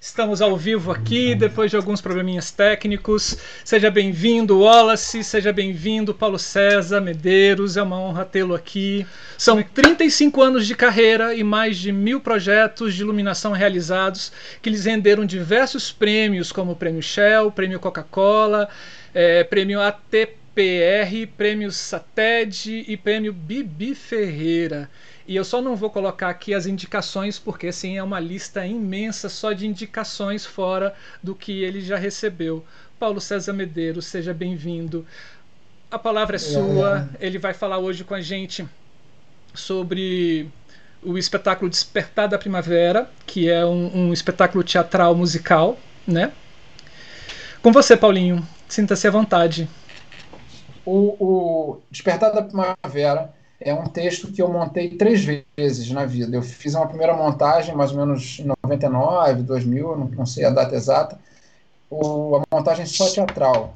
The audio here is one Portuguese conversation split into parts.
Estamos ao vivo aqui, depois de alguns probleminhas técnicos. Seja bem-vindo, Wallace, seja bem-vindo, Paulo César Medeiros, é uma honra tê-lo aqui. São 35 anos de carreira e mais de mil projetos de iluminação realizados que lhes renderam diversos prêmios, como o Prêmio Shell, Prêmio Coca-Cola, é, Prêmio ATPR, Prêmio SATED e Prêmio Bibi Ferreira. E eu só não vou colocar aqui as indicações, porque assim é uma lista imensa só de indicações fora do que ele já recebeu. Paulo César Medeiros, seja bem-vindo. A palavra é sua. Ele vai falar hoje com a gente sobre o espetáculo Despertar da Primavera, que é um, um espetáculo teatral musical, né? Com você, Paulinho. Sinta-se à vontade. O, o Despertar da Primavera é um texto que eu montei três vezes na vida. Eu fiz uma primeira montagem, mais ou menos em 99, 2000, não, sei a data exata, o, a montagem só teatral,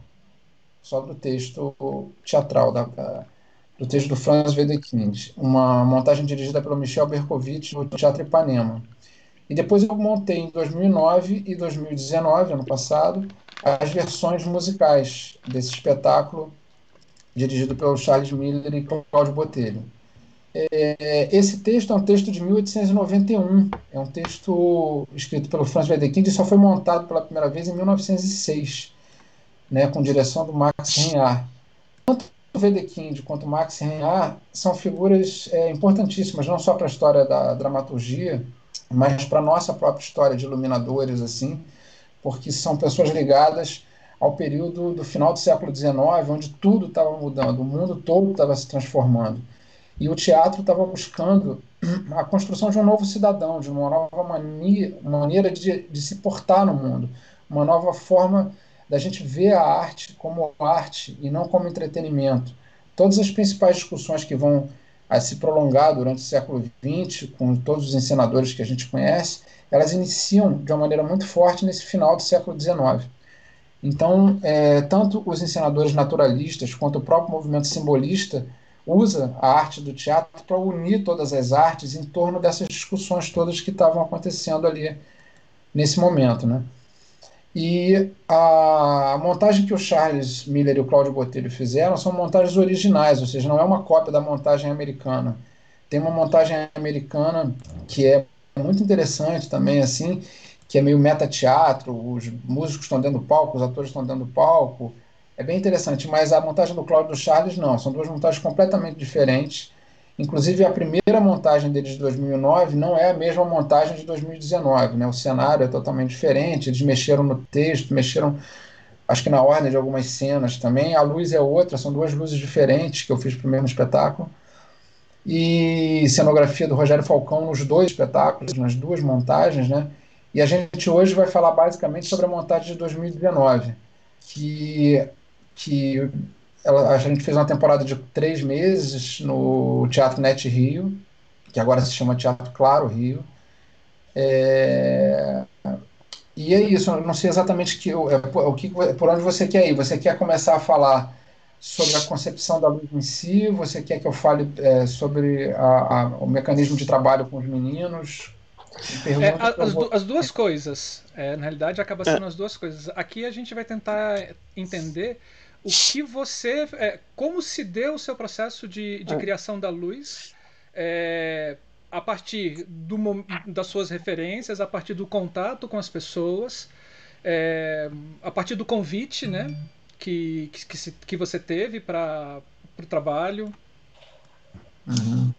só do texto teatral, da, do texto do Franz Wedekind, uma montagem dirigida pelo Michel Berkovitch no Teatro Ipanema. E depois eu montei em 2009 e 2019, ano passado, as versões musicais desse espetáculo dirigido pelo Charles Miller e Cláudio Botelho. É, esse texto é um texto de 1891, é um texto escrito pelo Franz Wedekind e só foi montado pela primeira vez em 1906, né, com direção do Max Reinhardt. Tanto o Wedekind quanto o Max Reinhardt são figuras é, importantíssimas, não só para a história da dramaturgia, mas para a nossa própria história de iluminadores, assim, porque são pessoas ligadas ao período do final do século XIX, onde tudo estava mudando, o mundo todo estava se transformando. E o teatro estava buscando a construção de um novo cidadão, de uma nova mania, maneira de, de se portar no mundo, uma nova forma da gente ver a arte como arte e não como entretenimento. Todas as principais discussões que vão a se prolongar durante o século XX, com todos os ensinadores que a gente conhece, elas iniciam de uma maneira muito forte nesse final do século XIX. Então, é, tanto os ensinadores naturalistas quanto o próprio movimento simbolista usa a arte do teatro para unir todas as artes em torno dessas discussões todas que estavam acontecendo ali nesse momento, né? E a montagem que o Charles Miller e o Cláudio Botelho fizeram são montagens originais, ou seja, não é uma cópia da montagem americana. Tem uma montagem americana que é muito interessante também, assim, que é meio meta-teatro, os músicos estão dentro do palco, os atores estão dentro do palco. É bem interessante, mas a montagem do Cláudio Charles não, são duas montagens completamente diferentes. Inclusive, a primeira montagem deles de 2009 não é a mesma montagem de 2019, né? O cenário é totalmente diferente, eles mexeram no texto, mexeram, acho que na ordem de algumas cenas também. A luz é outra, são duas luzes diferentes que eu fiz para o mesmo espetáculo. E cenografia do Rogério Falcão nos dois espetáculos, nas duas montagens, né? E a gente hoje vai falar basicamente sobre a montagem de 2019, que, que ela, a gente fez uma temporada de três meses no Teatro Net Rio, que agora se chama Teatro Claro Rio. É, e é isso, eu não sei exatamente que, é, o que, por onde você quer ir. Você quer começar a falar sobre a concepção da luz em si? Você quer que eu fale é, sobre a, a, o mecanismo de trabalho com os meninos? É, as, as, duas coisas. É, na realidade, acaba sendo é. as duas coisas. Aqui a gente vai tentar entender o que você. É, como se deu o seu processo de, de é. criação da luz. É, a partir do, das suas referências, a partir do contato com as pessoas, a partir do convite né, que, que, que você teve para o trabalho. Uhum.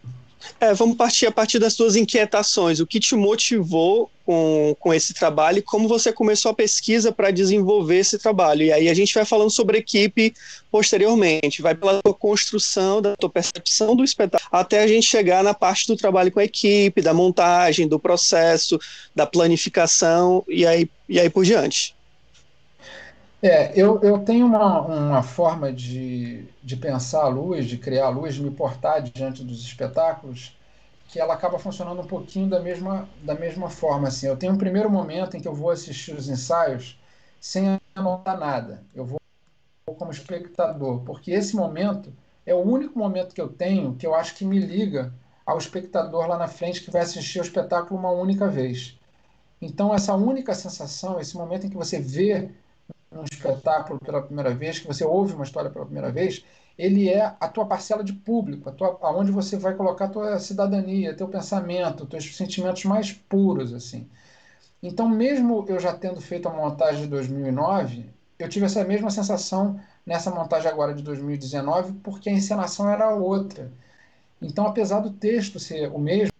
É, vamos partir a partir das suas inquietações. O que te motivou com, com esse trabalho e como você começou a pesquisa para desenvolver esse trabalho? E aí a gente vai falando sobre equipe posteriormente, vai pela tua construção, da tua percepção do espetáculo, até a gente chegar na parte do trabalho com a equipe, da montagem, do processo, da planificação e aí, e aí por diante. É, eu, eu tenho uma, uma forma de, de pensar a luz, de criar a luz, de me portar diante dos espetáculos, que ela acaba funcionando um pouquinho da mesma, da mesma forma. Assim. Eu tenho um primeiro momento em que eu vou assistir os ensaios sem anotar nada. Eu vou como espectador, porque esse momento é o único momento que eu tenho que eu acho que me liga ao espectador lá na frente que vai assistir o espetáculo uma única vez. Então, essa única sensação, esse momento em que você vê um espetáculo pela primeira vez, que você ouve uma história pela primeira vez, ele é a tua parcela de público, a tua, aonde você vai colocar a tua cidadania, teu pensamento, teus sentimentos mais puros, assim. Então, mesmo eu já tendo feito a montagem de 2009, eu tive essa mesma sensação nessa montagem agora de 2019, porque a encenação era outra. Então, apesar do texto ser o mesmo,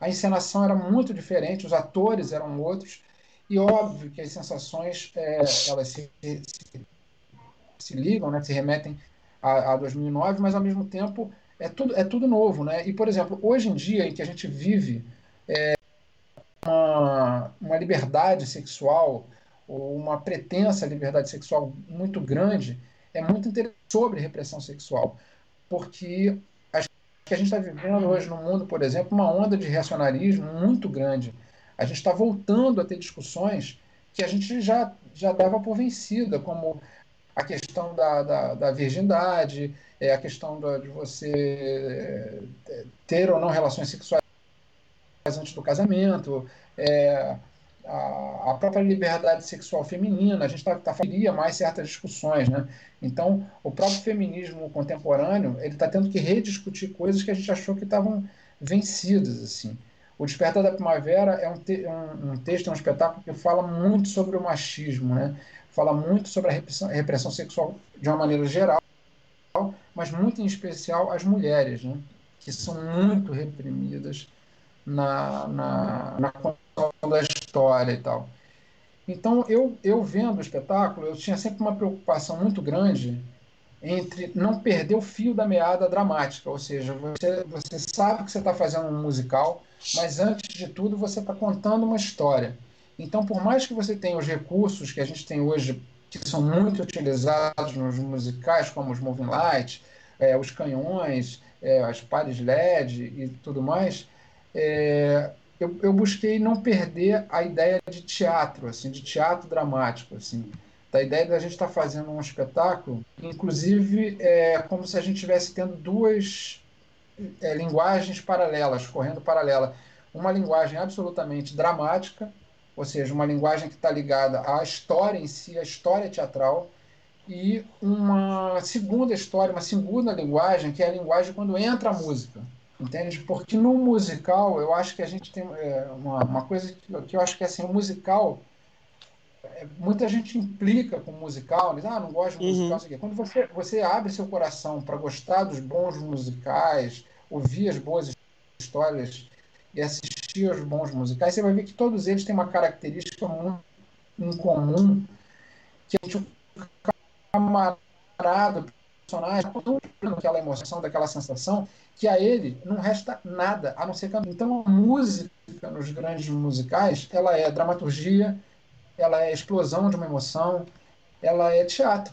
a encenação era muito diferente, os atores eram outros, e óbvio que as sensações é, elas se, se, se, ligam, né, se remetem a, a 2009, mas ao mesmo tempo é tudo, é tudo novo. Né? E, por exemplo, hoje em dia, em que a gente vive é, uma, uma liberdade sexual, ou uma pretensa liberdade sexual muito grande, é muito interessante sobre repressão sexual, porque que a gente está vivendo hoje no mundo, por exemplo, uma onda de reacionarismo muito grande. A gente está voltando a ter discussões que a gente já, já dava por vencida, como a questão da, da, da virgindade, é, a questão da, de você é, ter ou não relações sexuais antes do casamento, é, a, a, própria liberdade sexual feminina, a gente tá, tá mais certas discussões, né? Então, o próprio feminismo contemporâneo, ele está tendo que rediscutir coisas que a gente achou que estavam vencidas, assim. O Despertar da Primavera é um, te um, um, texto, é um espetáculo que fala muito sobre o machismo, né? Fala muito sobre a repressão, repressão sexual de uma maneira geral, mas muito em especial as mulheres, né? Que são muito reprimidas na, na, na da história e tal. Então, eu, eu vendo o espetáculo, eu tinha sempre uma preocupação muito grande entre não perder o fio da meada dramática, ou seja, você, você sabe que você está fazendo um musical, mas antes de tudo você está contando uma história. Então, por mais que você tenha os recursos que a gente tem hoje, que são muito utilizados nos musicais, como os moving lights, é, os canhões, é, as pares LED e tudo mais, é, eu, eu busquei não perder a ideia de teatro, assim, de teatro dramático, assim, da ideia da gente estar tá fazendo um espetáculo, inclusive é como se a gente estivesse tendo duas é, linguagens paralelas, correndo paralela. Uma linguagem absolutamente dramática, ou seja, uma linguagem que está ligada à história em si, à história teatral, e uma segunda história, uma segunda linguagem, que é a linguagem quando entra a música. Entende? Porque no musical, eu acho que a gente tem é, uma, uma coisa que, que, eu acho que é assim, o musical. É, muita gente implica com musical, diz, ah, não gosto de musical, uhum. Quando você, você abre seu coração para gostar dos bons musicais, ouvir as boas histórias e assistir aos bons musicais, você vai ver que todos eles têm uma característica muito em comum, que a gente camarada, personagem, aquela emoção, daquela sensação, que a ele não resta nada a não ser cantar. Então, a música nos grandes musicais, ela é dramaturgia, ela é explosão de uma emoção, ela é teatro.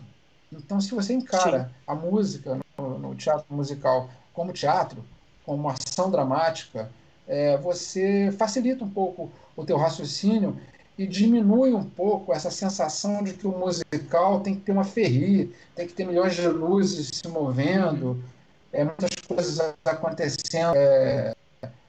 Então, se você encara Sim. a música no, no, teatro musical como teatro, como ação dramática, é, você facilita um pouco o teu raciocínio e diminui um pouco essa sensação de que o musical tem que ter uma ferri, tem que ter milhões de luzes se movendo, é, muitas coisas acontecendo é,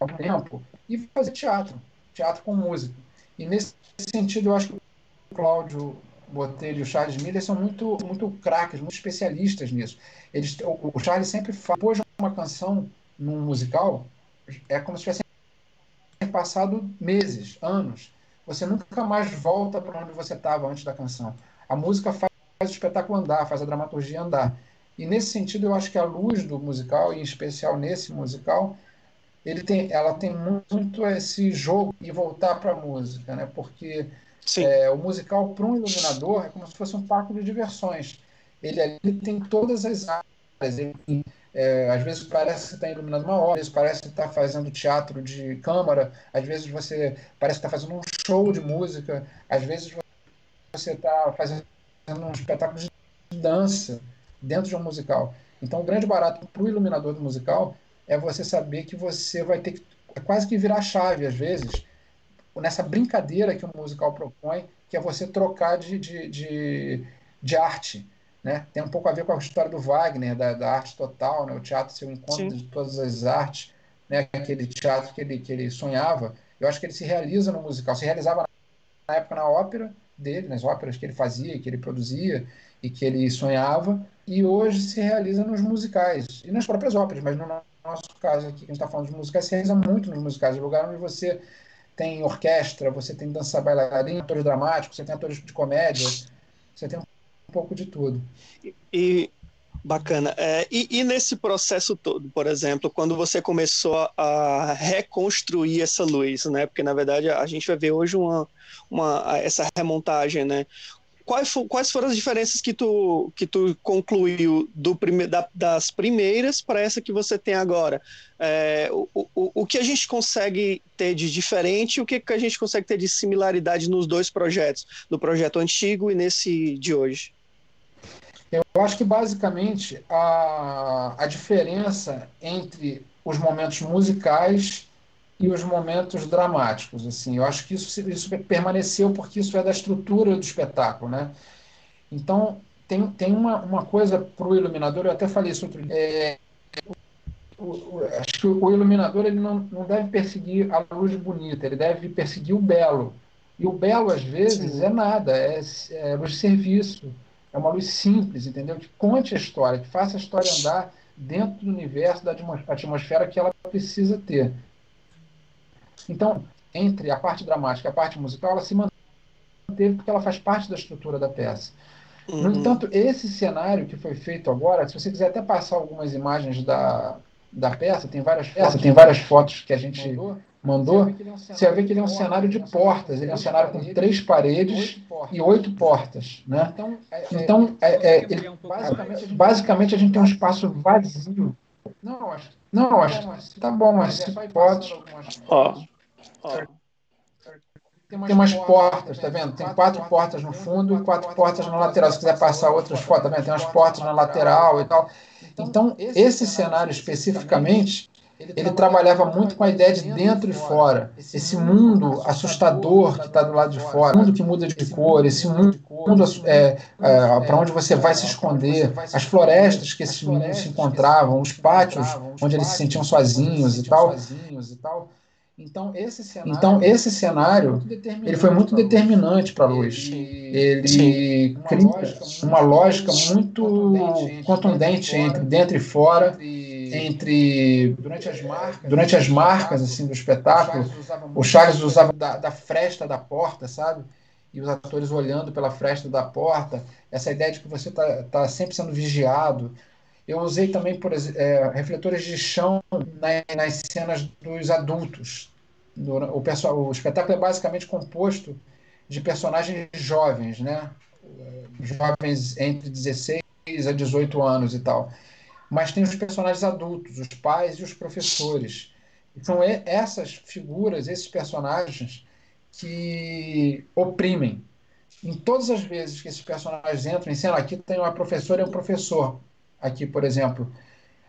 ao tempo, e fazer teatro, teatro com música. E nesse sentido, eu acho que Cláudio Botelho e o Charles Miller são muito, muito craques, muito especialistas nisso. Eles, o, o Charles sempre fala, depois de uma canção num musical, é como se tivesse passado meses, anos. Você nunca mais volta para onde você estava antes da canção. A música faz, faz o espetáculo andar, faz a dramaturgia andar. E nesse sentido, eu acho que a luz do musical, em especial nesse musical, ele tem, ela tem muito esse jogo e voltar para a música, né? Porque é, o musical para um iluminador é como se fosse um parque de diversões. Ele ali tem todas as áreas. Ele, é, às vezes parece que está iluminando uma obra, às vezes parece que está fazendo teatro de câmara, às vezes você parece que está fazendo um show de música, às vezes você está fazendo um espetáculo de dança dentro de um musical. Então, o grande barato para o iluminador do musical é você saber que você vai ter que é quase que virar chave, às vezes, nessa brincadeira que o musical propõe, que é você trocar de, de, de, de arte. Né? Tem um pouco a ver com a história do Wagner, da, da arte total, né? o teatro ser o encontro Sim. de todas as artes, né? aquele teatro que ele, que ele sonhava. Eu acho que ele se realiza no musical. Se realizava na época na ópera dele, nas óperas que ele fazia, que ele produzia e que ele sonhava, e hoje se realiza nos musicais e nas próprias óperas, mas no nosso caso aqui, que a gente está falando de musicais, se realiza muito nos musicais, lugar onde você tem orquestra, você tem dança bailarina, atores dramáticos, você tem atores de comédia, você tem um pouco de tudo. E, Bacana. É, e, e, nesse processo todo, por exemplo, quando você começou a reconstruir essa luz, né? Porque na verdade a gente vai ver hoje uma, uma essa remontagem, né? Quais, quais foram as diferenças que tu, que tu concluiu do prime, da, das primeiras para essa que você tem agora? É, o, o, o que a gente consegue ter de diferente e o que, que a gente consegue ter de similaridade nos dois projetos, no projeto antigo e nesse de hoje? Eu acho que basicamente a, a diferença entre os momentos musicais e os momentos dramáticos, assim, eu acho que isso, isso permaneceu porque isso é da estrutura do espetáculo, né? Então tem, tem uma, uma coisa para o iluminador, eu até falei isso outro dia. É, o, o, acho que o iluminador ele não, não deve perseguir a luz bonita, ele deve perseguir o belo. E o belo, às vezes, Sim. é nada, é, é luz de serviço é uma luz simples, entendeu? Que conte a história, que faça a história andar dentro do universo, da atmosfera que ela precisa ter. Então, entre a parte dramática e a parte musical, ela se manteve porque ela faz parte da estrutura da peça. Uhum. No entanto, esse cenário que foi feito agora, se você quiser até passar algumas imagens da, da peça, tem várias fotos, tem várias fotos que a gente mandou, mandou, você vai ver que ele é um cenário de portas, ele é um cenário com três paredes e oito portas. Né? Então, é, é, então é, é, ele, basicamente, a gente tem um espaço vazio. Não, acho, não, acho tá bom, mas se pode. Ó, Tem umas portas, tá vendo? Tem quatro portas no fundo e quatro portas na lateral. Se quiser passar outras fotos, tá vendo? Tem umas portas na lateral e tal. Então, esse cenário especificamente, ele trabalhava muito com a ideia de dentro e fora. Esse mundo assustador que está do lado de fora, mundo que muda de cor, esse mundo, mundo é, é, para onde você vai se esconder, as florestas que esses meninos se encontravam, os pátios onde eles se sentiam sozinhos e tal. Então esse cenário, então, esse cenário ele foi muito determinante para a luz. Ele cria uma lógica muito contundente entre dentro e fora entre durante as marcas, durante as marcas assim do espetáculo, o Charles usava da, da fresta da porta, sabe? E os atores olhando pela fresta da porta, essa ideia de que você está tá sempre sendo vigiado. Eu usei também, por é, refletores de chão na, nas cenas dos adultos. O, pessoal, o espetáculo é basicamente composto de personagens jovens, né? Jovens entre 16 a 18 anos e tal mas tem os personagens adultos, os pais e os professores. São essas figuras, esses personagens que oprimem. Em todas as vezes que esses personagens entram em cena, aqui tem uma professora e um professor. Aqui, por exemplo,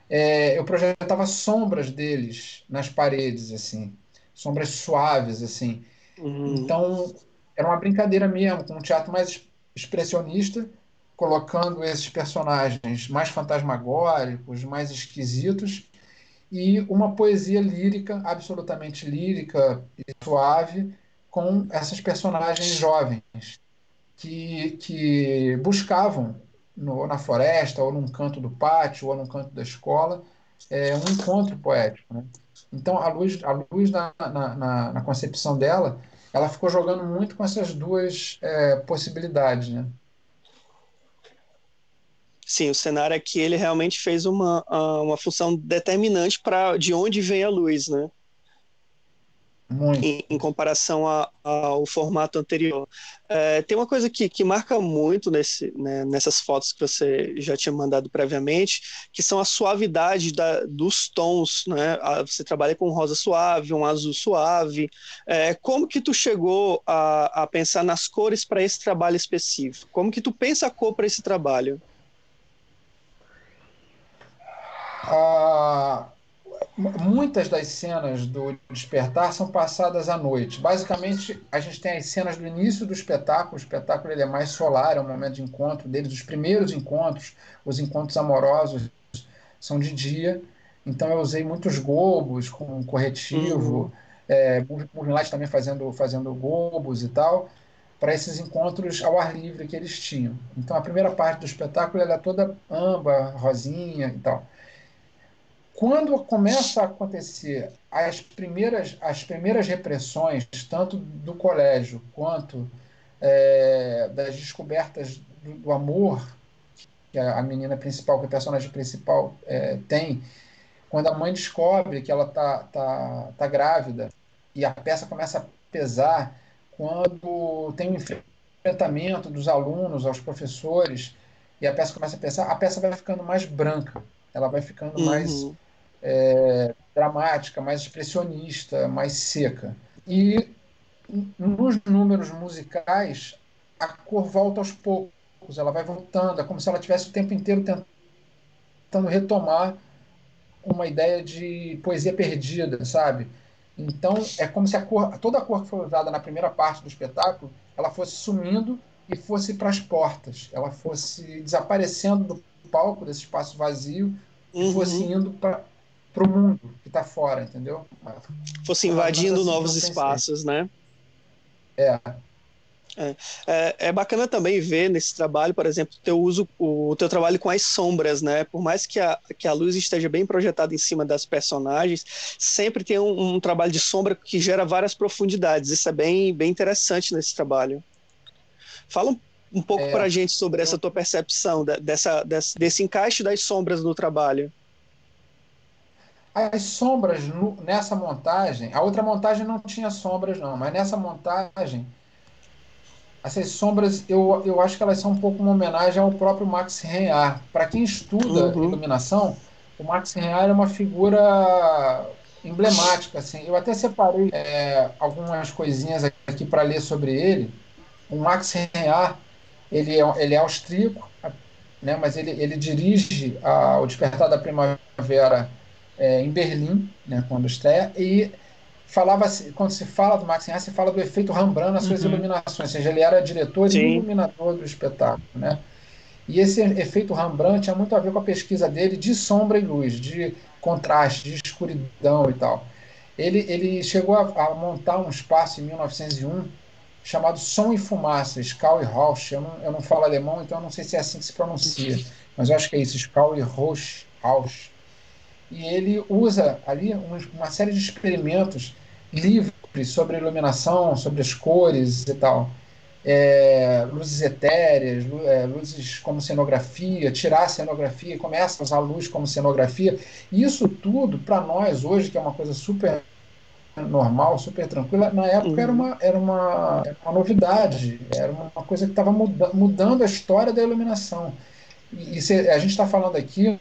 é, eu projetava sombras deles nas paredes, assim, sombras suaves, assim. Uhum. Então, era uma brincadeira mesmo, com um teatro mais expressionista, colocando esses personagens mais fantasmagóricos, mais esquisitos, e uma poesia lírica, absolutamente lírica e suave, com essas personagens jovens que, que buscavam no, na floresta, ou num canto do pátio, ou num canto da escola, é, um encontro poético. Né? Então, a luz, a luz na, na, na, na, concepção dela, ela ficou jogando muito com essas duas é, possibilidades. Né? Sim, o cenário aqui ele realmente fez uma, uma função determinante para de onde vem a luz, né? Em, em, comparação a, ao formato anterior. É, tem uma coisa que, que marca muito nesse, né, nessas fotos que você já tinha mandado previamente, que são a suavidade da, dos tons. Né? Você trabalha com um rosa suave, um azul suave. É, como que tu chegou a, a pensar nas cores para esse trabalho específico? Como que tu pensa a cor para esse trabalho? Ah, muitas das cenas do Despertar são passadas à noite. Basicamente, a gente tem as cenas do início do espetáculo. O espetáculo ele é mais solar, é um momento de encontro deles. Os primeiros encontros, os encontros amorosos, são de dia. Então, eu usei muitos globos com corretivo. Uhum. é, também fazendo, fazendo globos e tal, para esses encontros ao ar livre que eles tinham. Então a primeira parte do espetáculo ela é toda âmbar, rosinha e tal. Quando começa a acontecer as primeiras, as primeiras repressões, tanto do colégio quanto é, das descobertas do, do, amor que a, menina principal, que a personagem principal é, tem, quando a mãe descobre que ela tá, tá, tá grávida e a peça começa a pesar, quando tem um enfrentamento dos alunos aos professores e a peça começa a pesar, a peça vai ficando mais branca, ela vai ficando uhum. mais é, dramática, mais expressionista, mais seca. E nos números musicais, a cor volta aos poucos, ela vai voltando, é como se ela tivesse o tempo inteiro tentando retomar uma ideia de poesia perdida, sabe? Então, é como se a cor, toda a cor que foi usada na primeira parte do espetáculo, ela fosse sumindo e fosse para as portas, ela fosse desaparecendo do palco, desse espaço vazio, uhum. e fosse indo para para o mundo que está fora, entendeu? Fosse invadindo assim, novos espaços, né? É. É, é, é, bacana também ver nesse trabalho, por exemplo, teu uso, o teu trabalho com as sombras, né? Por mais que a, que a luz esteja bem projetada em cima das personagens, sempre tem um, um trabalho de sombra que gera várias profundidades. Isso é bem, bem interessante nesse trabalho. Fala um, um pouco é, para a gente sobre essa tua percepção dessa, desse, desse encaixe das sombras no trabalho. As sombras no, nessa montagem, a outra montagem não tinha sombras, não, mas nessa montagem, essas sombras eu, eu acho que elas são um pouco uma homenagem ao próprio Max Reinhardt. Para quem estuda uhum. iluminação, o Max Reinhardt é uma figura emblemática. Assim. Eu até separei é, algumas coisinhas aqui para ler sobre ele. O Max Reinhardt ele é, ele é austríaco, né, mas ele, ele dirige a, o Despertar da Primavera é, em Berlim, né, quando estreia, e falava quando se fala do Max Reinhardt, se fala do efeito Rembrandt nas suas uhum. iluminações, ou seja, ele era diretor Sim. e iluminador do espetáculo, né? E esse efeito Rembrandt tinha muito a ver com a pesquisa dele de sombra e luz, de contraste, de escuridão e tal. Ele, ele chegou a, a montar um espaço em 1901 chamado Som e Fumaça, Skau e Rausch. Eu não, eu não falo alemão, então eu não sei se é assim que se pronuncia, mas eu acho que é isso, Skau e Rausch. Rausch e ele usa ali uma série de experimentos livres sobre iluminação, sobre as cores e tal. É, luzes etéreas, é, luzes como cenografia, tirar a cenografia e começa a usar a luz como cenografia. Isso tudo, para nós hoje, que é uma coisa super normal, super tranquila, na época uhum. era, uma, era, uma, era uma novidade, era uma coisa que estava muda, mudando a história da iluminação. E, e a gente está falando aqui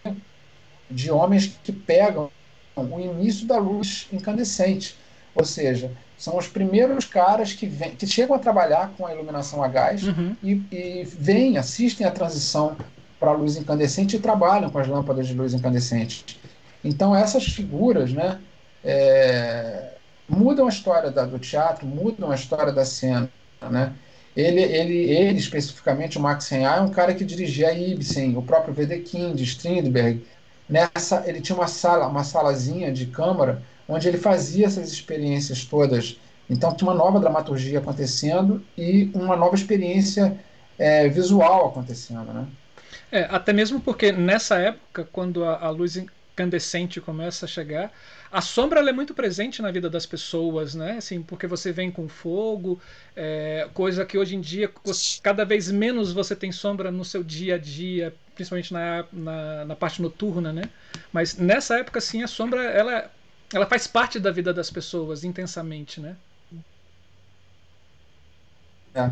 de homens que pegam o início da luz incandescente, ou seja, são os primeiros caras que, vem, que chegam a trabalhar com a iluminação a gás uhum. e, e vêm, assistem a transição para a luz incandescente e trabalham com as lâmpadas de luz incandescente. Então essas figuras, né, é, mudam a história da, do teatro, mudam a história da cena, né? Ele, ele, ele especificamente, o Max Reinhardt, é um cara que dirigia a Ibsen, o próprio Wedekind, Strindberg, Nessa, ele tinha uma sala, uma salazinha de câmara, onde ele fazia essas experiências todas. Então tinha uma nova dramaturgia acontecendo e uma nova experiência é, visual acontecendo, né? É, até mesmo porque nessa época, quando a, a luz incandescente começa a chegar, a sombra é muito presente na vida das pessoas, né? Assim, porque você vem com fogo, é, coisa que hoje em dia cada vez menos você tem sombra no seu dia a dia, principalmente na, na, na parte noturna, né? Mas nessa época, sim, a sombra ela, ela faz parte da vida das pessoas intensamente, né? É.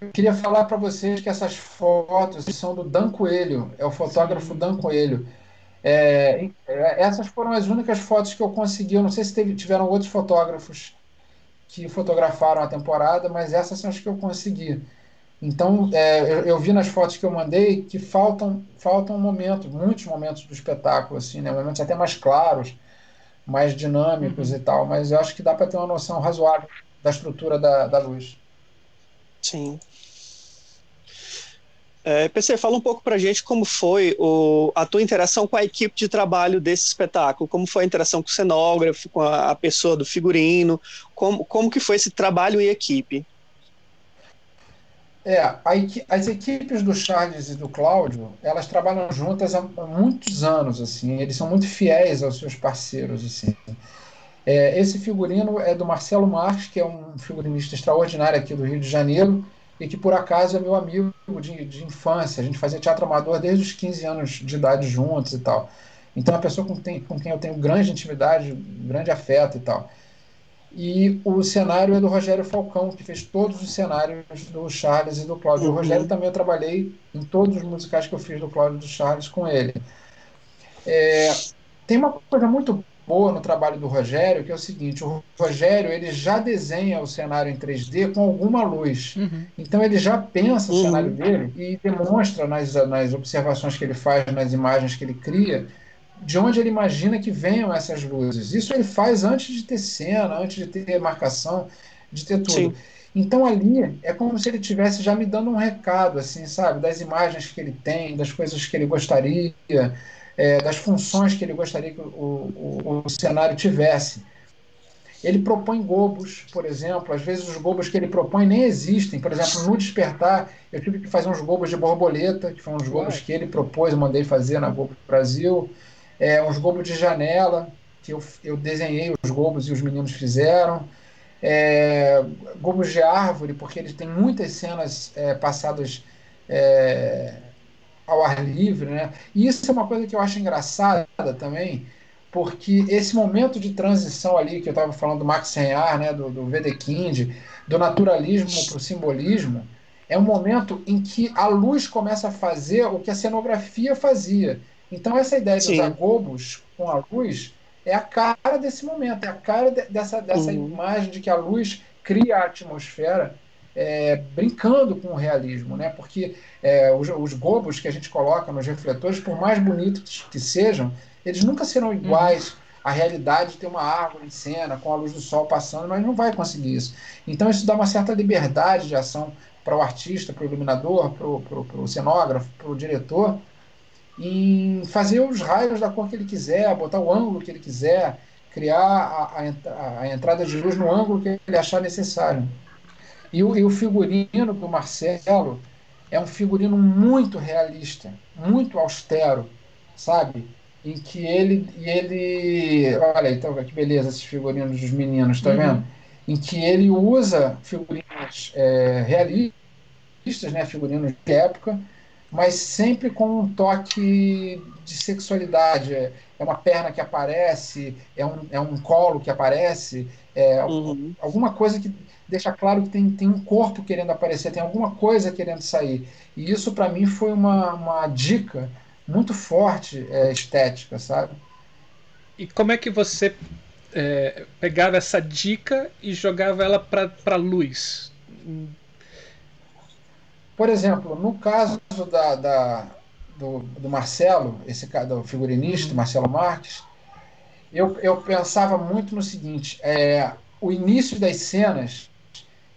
Eu queria falar para vocês que essas fotos são do Dan Coelho, é o fotógrafo. Dan Coelho. É, essas foram as únicas fotos que eu consegui. Eu não sei se teve, tiveram outros fotógrafos que fotografaram a temporada, mas essas são as que eu consegui. Então, é, eu, eu, vi nas fotos que eu mandei que faltam, faltam momentos, muitos momentos do espetáculo, assim, né? momentos até mais claros, mais dinâmicos uhum. e tal, mas eu acho que dá para ter uma noção razoável da estrutura da, da luz. Sim. É, PC, fala um pouco para a gente como foi o, a tua interação com a equipe de trabalho desse espetáculo, como foi a interação com o cenógrafo, com a, a pessoa do figurino, como, como que foi esse trabalho em equipe? É, a, as equipes do Charles e do Cláudio, elas trabalham juntas há, há muitos anos, assim, eles são muito fiéis aos seus parceiros, assim. É, esse figurino é do Marcelo Marques, que é um figurinista extraordinário aqui do Rio de Janeiro, e que por acaso é meu amigo de, de infância. A gente fazia teatro amador desde os 15 anos de idade juntos e tal. Então é uma pessoa com, tem, com quem eu tenho grande intimidade, grande afeto e tal. E o cenário é do Rogério Falcão, que fez todos os cenários do Charles e do Cláudio. Uhum. O Rogério também eu trabalhei em todos os musicais que eu fiz do Cláudio e do Charles com ele. É, tem uma coisa muito boa no trabalho do Rogério, que é o seguinte, o Rogério ele já desenha o cenário em 3D com alguma luz. Uhum. Então ele já pensa o uhum. cenário dele e demonstra nas, nas observações que ele faz, nas imagens que ele cria, de onde ele imagina que venham essas luzes. Isso ele faz antes de ter cena, antes de ter marcação, de ter tudo. Sim. Então ali é como se ele tivesse já me dando um recado, assim, sabe, das imagens que ele tem, das coisas que ele gostaria, é, das funções que ele gostaria que o, o, o, cenário tivesse. Ele propõe gobos, por exemplo, às vezes os gobos que ele propõe nem existem. Por exemplo, no Despertar, eu tive que fazer uns gobos de borboleta, que foram os gobos que ele propôs, eu mandei fazer na Globo Brasil. É, uns gobos de janela, que eu, eu desenhei os gobos e os meninos fizeram. É, gobos de árvore, porque ele tem muitas cenas é, passadas é, ao ar livre, né? E isso é uma coisa que eu acho engraçada também, porque esse momento de transição ali, que eu estava falando do Max Reinhardt, né, do, do Wedekind, do naturalismo para o simbolismo, é um momento em que a luz começa a fazer o que a cenografia fazia. Então, essa ideia de Sim. usar gobos com a luz é a cara desse momento, é a cara de, dessa, dessa uhum. imagem de que a luz cria a atmosfera é, brincando com o realismo, né? porque é, os, os gobos que a gente coloca nos refletores, por mais bonitos que sejam, eles nunca serão uhum. iguais à realidade de ter uma árvore em cena, com a luz do sol passando, mas não vai conseguir isso. Então isso dá uma certa liberdade de ação para o artista, para o iluminador, para o cenógrafo, para o diretor, em fazer os raios da cor que ele quiser, botar o ângulo que ele quiser, criar a, a, a entrada de luz no ângulo que ele achar necessário. E o, e o figurino do Marcelo é um figurino muito realista, muito austero, sabe? Em que ele. E ele olha, então, que beleza esses figurinos dos meninos, tá uhum. vendo? Em que ele usa figurinos é, realistas, né? Figurinos de época, mas sempre com um toque de sexualidade. É, é uma perna que aparece, é um, é um colo que aparece, é uhum. alguma coisa que deixa claro que tem, tem um corpo querendo aparecer, tem alguma coisa querendo sair. E isso, para mim, foi uma, uma dica muito forte é, estética, sabe? E como é que você é, pegava essa dica e jogava ela para a luz? Por exemplo, no caso da, da do, do, Marcelo, esse do figurinista, uhum. Marcelo Marques, eu, eu pensava muito no seguinte: é, o início das cenas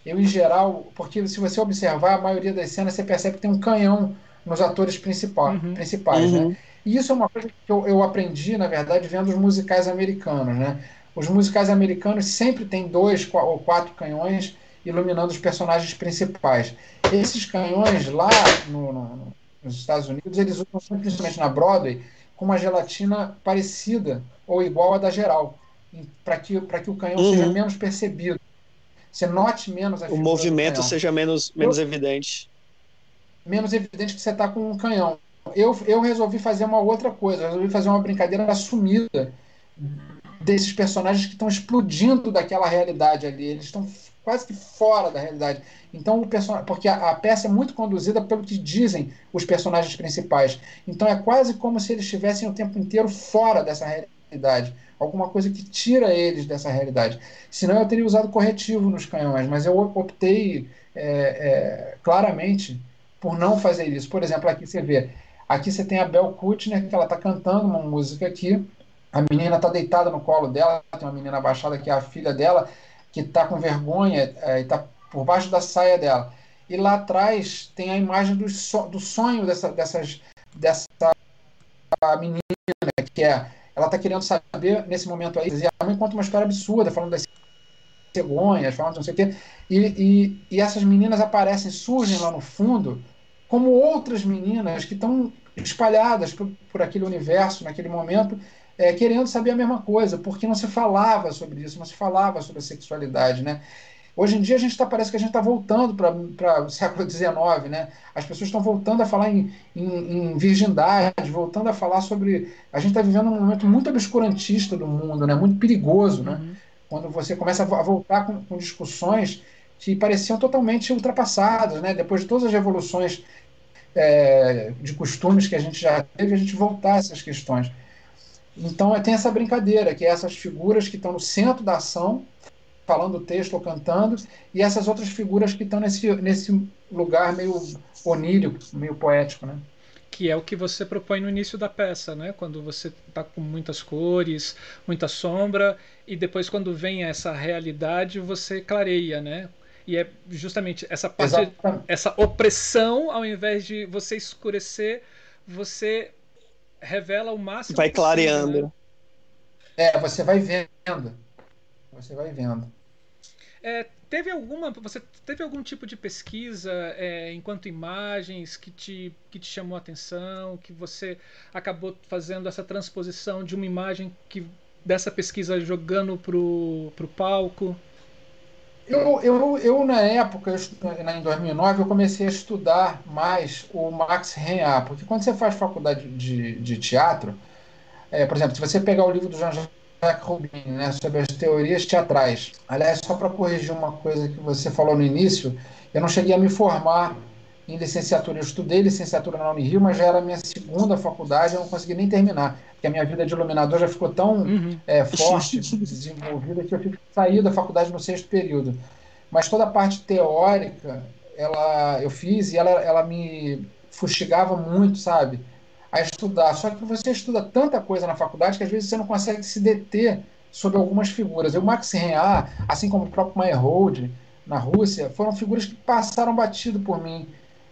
eu, em geral, porque se você observar, a maioria das cenas você percebe que tem um canhão nos atores principal, uhum. principais, né? uhum. né? E isso é uma coisa que eu, eu aprendi, na verdade, vendo os musicais americanos, né? Os musicais americanos sempre têm dois ou quatro canhões iluminando os personagens principais. Esses canhões lá no, no, nos Estados Unidos, eles usam principalmente na Broadway com uma gelatina parecida ou igual à da geral, para que, que o canhão uhum. seja menos percebido você note menos a O movimento seja menos, menos eu, evidente. Menos evidente que você está com um canhão. Eu, eu resolvi fazer uma outra coisa, resolvi fazer uma brincadeira assumida desses personagens que estão explodindo daquela realidade ali. Eles estão quase que fora da realidade. Então, o person... porque a, a, peça é muito conduzida pelo que dizem os personagens principais. Então, é quase como se eles estivessem o tempo inteiro fora dessa realidade alguma coisa que tira eles dessa realidade. Senão eu teria usado corretivo nos canhões, mas eu optei é, é, claramente por não fazer isso. Por exemplo, aqui você vê, aqui você tem a Bel Kutner, que ela está cantando uma música aqui, a menina está deitada no colo dela, tem uma menina abaixada que é a filha dela, que está com vergonha é, e está por baixo da saia dela. e lá atrás tem a imagem do, so, do sonho dessa, dessas, dessa menina, que é ela está querendo saber nesse momento aí, a mãe conta uma história absurda, falando das cegonhas, falando não sei o quê, e, e, e essas meninas aparecem, surgem lá no fundo, como outras meninas que estão espalhadas por, por, aquele universo, naquele momento, é, querendo saber a mesma coisa, porque não se falava sobre isso, não se falava sobre a sexualidade, né? Hoje em dia a gente tá, parece que a gente está voltando para o século XIX, né? As pessoas estão voltando a falar em, em, em, virgindade, voltando a falar sobre. A gente está vivendo um momento muito obscurantista do mundo, né? Muito perigoso, né? Uhum. Quando você começa a voltar com, com, discussões que pareciam totalmente ultrapassadas, né? Depois de todas as revoluções é, de costumes que a gente já teve, a gente voltar a essas questões. Então tem essa brincadeira, que é essas figuras que estão no centro da ação falando o texto ou cantando, e essas outras figuras que estão nesse, nesse lugar meio onírico, meio poético, né? que é o que você propõe no início da peça, né? Quando você está com muitas cores, muita sombra, e depois quando vem essa realidade você clareia, né? E é justamente essa parte, essa opressão, ao invés de você escurecer, você revela o máximo. Vai clareando. Né? É, você vai vendo. Você vai vendo. É, teve alguma você teve algum tipo de pesquisa é, enquanto imagens que te que te chamou a atenção que você acabou fazendo essa transposição de uma imagem que dessa pesquisa jogando pro pro palco? Eu, eu, eu na época eu, em 2009 eu comecei a estudar mais o Max Reinhardt porque quando você faz faculdade de, de teatro é, por exemplo se você pegar o livro do Jean Jack Rubin, né, sobre as teorias teatrais. Aliás, só para corrigir uma coisa que você falou no início, eu não cheguei a me formar em licenciatura. Eu estudei licenciatura na Unirio, mas já era a minha segunda faculdade, eu não consegui nem terminar, porque a minha vida de iluminador já ficou tão uhum. é, forte, desenvolvida, que eu que sair da faculdade no sexto período. Mas toda a parte teórica, ela, eu fiz e ela, ela me fustigava muito, sabe? A estudar. Só que você estuda tanta coisa na faculdade que às vezes você não consegue se deter sobre algumas figuras. O Max Reinhardt, assim como o próprio Meyerhold na Rússia, foram figuras que passaram batido por mim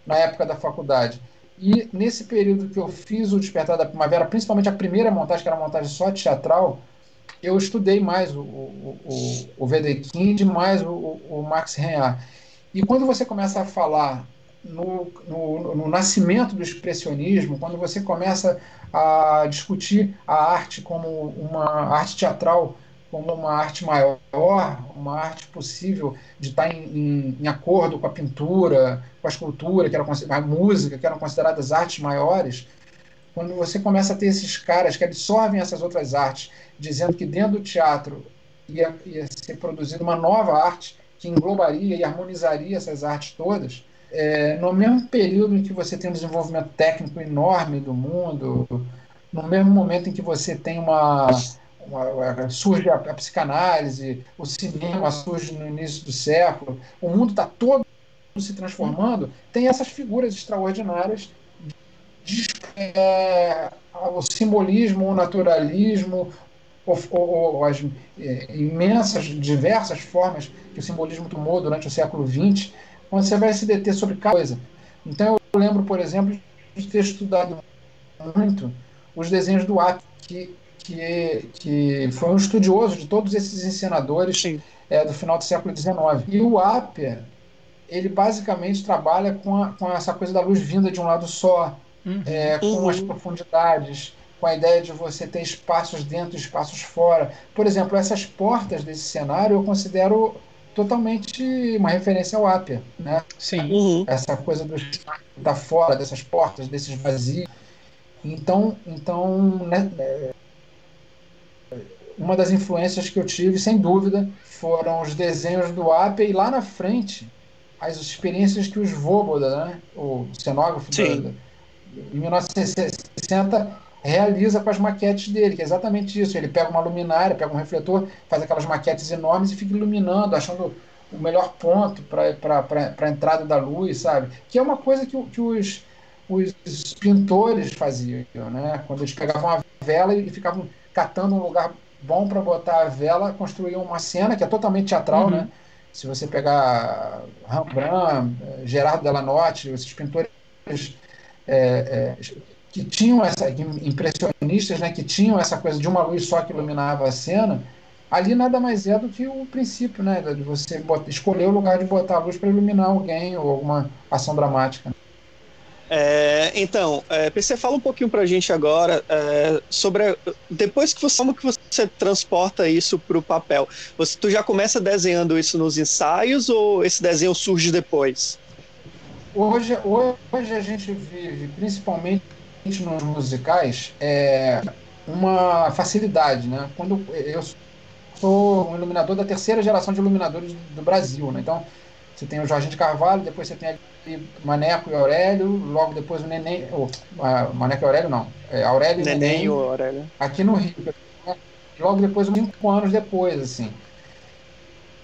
na época da faculdade. E nesse período que eu fiz o Despertar da Primavera, principalmente a primeira montagem, que era uma montagem só teatral, eu estudei mais o, o, o, o Wedekind, mais o, o Max Reinhardt. E quando você começa a falar no, no, no, nascimento do expressionismo, quando você começa a discutir a arte como uma arte teatral, como uma arte maior, uma arte possível de estar em, em, em acordo com a pintura, com a escultura, que era a música, que eram consideradas artes maiores, quando você começa a ter esses caras que absorvem essas outras artes, dizendo que dentro do teatro ia, ia ser produzida uma nova arte que englobaria e harmonizaria essas artes todas, é, no mesmo período em que você tem um desenvolvimento técnico enorme do mundo, no mesmo momento em que você tem uma, uma surge a, a, psicanálise, o cinema surge no início do século, o mundo está todo se transformando, tem essas figuras extraordinárias de, é, o simbolismo, o naturalismo, ou, ou, ou as é, imensas, diversas formas que o simbolismo tomou durante o século XX onde você vai se deter sobre cada coisa. Então eu lembro, por exemplo, de ter estudado muito os desenhos do Appian, que, que, que foi um estudioso de todos esses encenadores é, do final do século XIX. E o Appian, ele basicamente trabalha com, a, com essa coisa da luz vinda de um lado só, uhum. é, com uhum. as profundidades, com a ideia de você ter espaços dentro e espaços fora. Por exemplo, essas portas desse cenário eu considero totalmente uma referência ao Apia, né? Sim. Uhum. Essa coisa do da fora dessas portas, desses vazios. Então, então, né, é, uma das influências que eu tive, sem dúvida, foram os desenhos do Apia e lá na frente as experiências que o Svoboda, né, o cenógrafo da, em 1960 realiza com as maquetes dele, que é exatamente isso. Ele pega uma luminária, pega um refletor, faz aquelas maquetes enormes e fica iluminando, achando o melhor ponto para a entrada da luz, sabe? Que é uma coisa que, que os, os pintores faziam, né? Quando eles pegavam a vela e ficavam catando um lugar bom para botar a vela, construíam uma cena que é totalmente teatral, uhum. né? Se você pegar Rembrandt, Gerardo Delanotte, esses pintores é, é, que tinham essa impressionistas, né, que tinham essa coisa de uma luz só que iluminava a cena, ali nada mais é do que o princípio, né, de você botar, escolher o lugar de botar a luz para iluminar alguém ou alguma ação dramática. É, então, é, PC, fala um pouquinho para a gente agora é, sobre a, depois que você como que você transporta isso para o papel. Você, tu já começa desenhando isso nos ensaios ou esse desenho surge depois? Hoje, hoje a gente vive, principalmente nos musicais, é, uma facilidade, né? Quando eu sou um iluminador da terceira geração de iluminadores do Brasil, né? Então, você tem o Jorge de Carvalho, depois você tem Maneco e Aurélio, logo depois o Neném, oh, Maneco e Aurélio não, é Aurélio e Neném, Neném Aurélio. aqui no Rio, né? logo depois, cinco anos depois, assim.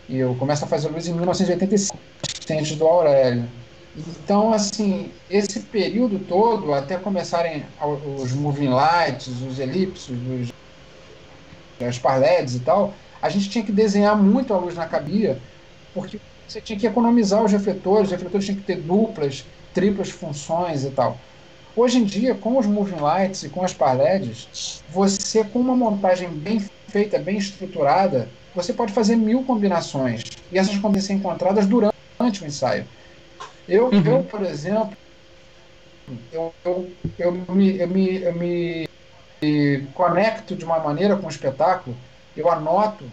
E eu começo a fazer luz em 1985, assistente do Aurélio. Então, assim, esse período todo, até começarem os moving lights, os elipsos, os, as parledes e tal, a gente tinha que desenhar muito a luz na cabia, porque você tinha que economizar os refletores, os refletores tinham que ter duplas, triplas funções e tal. Hoje em dia, com os moving lights e com as parledes, você, com uma montagem bem feita, bem estruturada, você pode fazer mil combinações. E essas podem ser encontradas durante o ensaio. Eu, uhum. eu por exemplo, eu, eu, eu, me, eu, me, eu me conecto de uma maneira com o espetáculo, eu anoto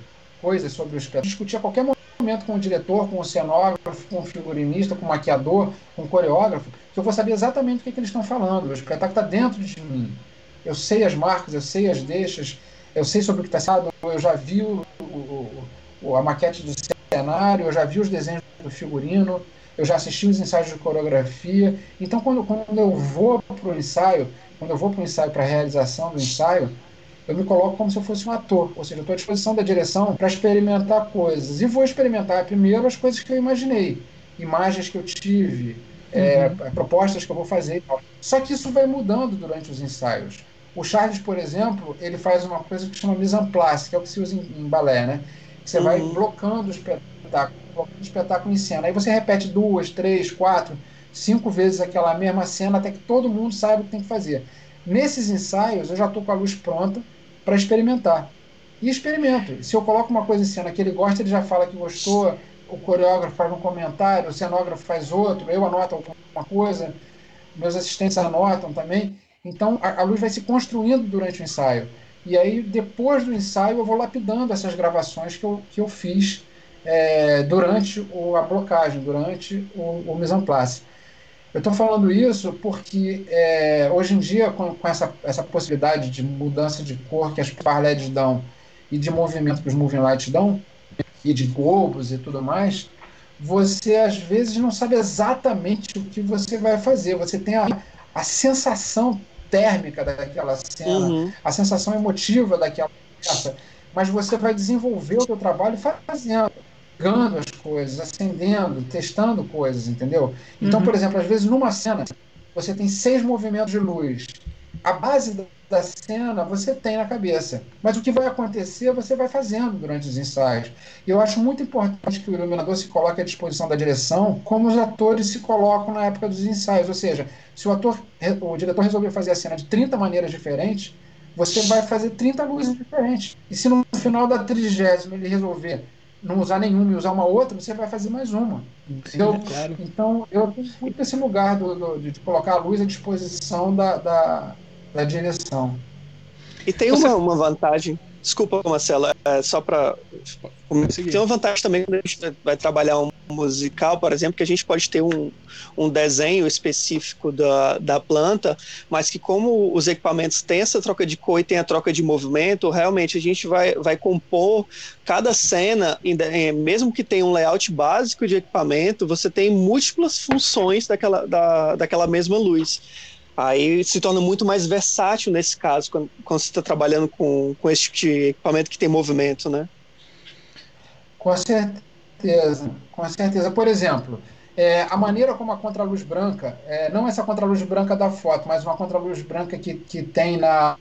coisas sobre o espetáculo, discutir a qualquer momento com o diretor, com o cenógrafo, com o figurinista, com o maquiador, com o coreógrafo, que eu vou saber exatamente o que, é que eles estão falando. O espetáculo está dentro de mim. Eu sei as marcas, eu sei as deixas, eu sei sobre o que está sendo, eu já vi o, o, o, a maquete do cenário, eu já vi os desenhos do figurino, eu já assisti os ensaios de coreografia. Então, quando, quando eu vou para o ensaio, quando eu vou para o ensaio, para a realização do ensaio, eu me coloco como se eu fosse um ator, ou seja, eu estou à disposição da direção para experimentar coisas. E vou experimentar primeiro as coisas que eu imaginei, imagens que eu tive, é, uhum. é, propostas que eu vou fazer e tal. Só que isso vai mudando durante os ensaios. O Charles, por exemplo, ele faz uma coisa que chama mise en place, que é o que se usa em, em balé, né? Você uhum. vai blocando o espetáculo espetáculo em cena. Aí você repete duas, três, quatro, cinco vezes aquela mesma cena até que todo mundo saiba o que tem que fazer. Nesses ensaios, eu já estou com a luz pronta para experimentar. E experimento. Se eu coloco uma coisa em cena que ele gosta, ele já fala que gostou, o coreógrafo faz um comentário, o cenógrafo faz outro, eu anoto alguma coisa, meus assistentes anotam também. Então a, a luz vai se construindo durante o ensaio. E aí, depois do ensaio, eu vou lapidando essas gravações que eu, que eu fiz é, durante o, a blocagem, durante o, o mise en place. Eu estou falando isso porque é, hoje em dia, com, com, essa, essa possibilidade de mudança de cor que as parledes dão e de movimento que os moving lights dão, e de globos e tudo mais, você às vezes não sabe exatamente o que você vai fazer. Você tem a, a sensação térmica daquela cena, uhum. a sensação emotiva daquela peça, mas você vai desenvolver o seu trabalho fazendo ligando as coisas, acendendo, testando coisas, entendeu? Então, uhum. por exemplo, às vezes numa cena você tem seis movimentos de luz. A base da, da cena você tem na cabeça, mas o que vai acontecer você vai fazendo durante os ensaios. E eu acho muito importante que o iluminador se coloque à disposição da direção, como os atores se colocam na época dos ensaios. Ou seja, se o ator, o diretor resolver fazer a cena de 30 maneiras diferentes, você vai fazer 30 luzes diferentes. E se no final da trigésima ele resolver não usar nenhuma e usar uma outra, você vai fazer mais uma. Entendeu? Sim, claro. Então, eu tenho muito esse lugar do, do, de colocar a luz à disposição da, da, da direção. E tem uma, uma vantagem Desculpa, Marcelo, é só para. Tem uma vantagem também quando a gente vai trabalhar um musical, por exemplo, que a gente pode ter um, um desenho específico da, da planta, mas que, como os equipamentos têm essa troca de cor e tem a troca de movimento, realmente a gente vai, vai compor cada cena, mesmo que tenha um layout básico de equipamento, você tem múltiplas funções daquela, da, daquela mesma luz. Aí se torna muito mais versátil nesse caso, quando, quando você está trabalhando com, com esse tipo de equipamento que tem movimento, né? Com certeza, com certeza. Por exemplo, é, a maneira como a contraluz branca, é, não essa contraluz branca da foto, mas uma contraluz branca que, que tem na,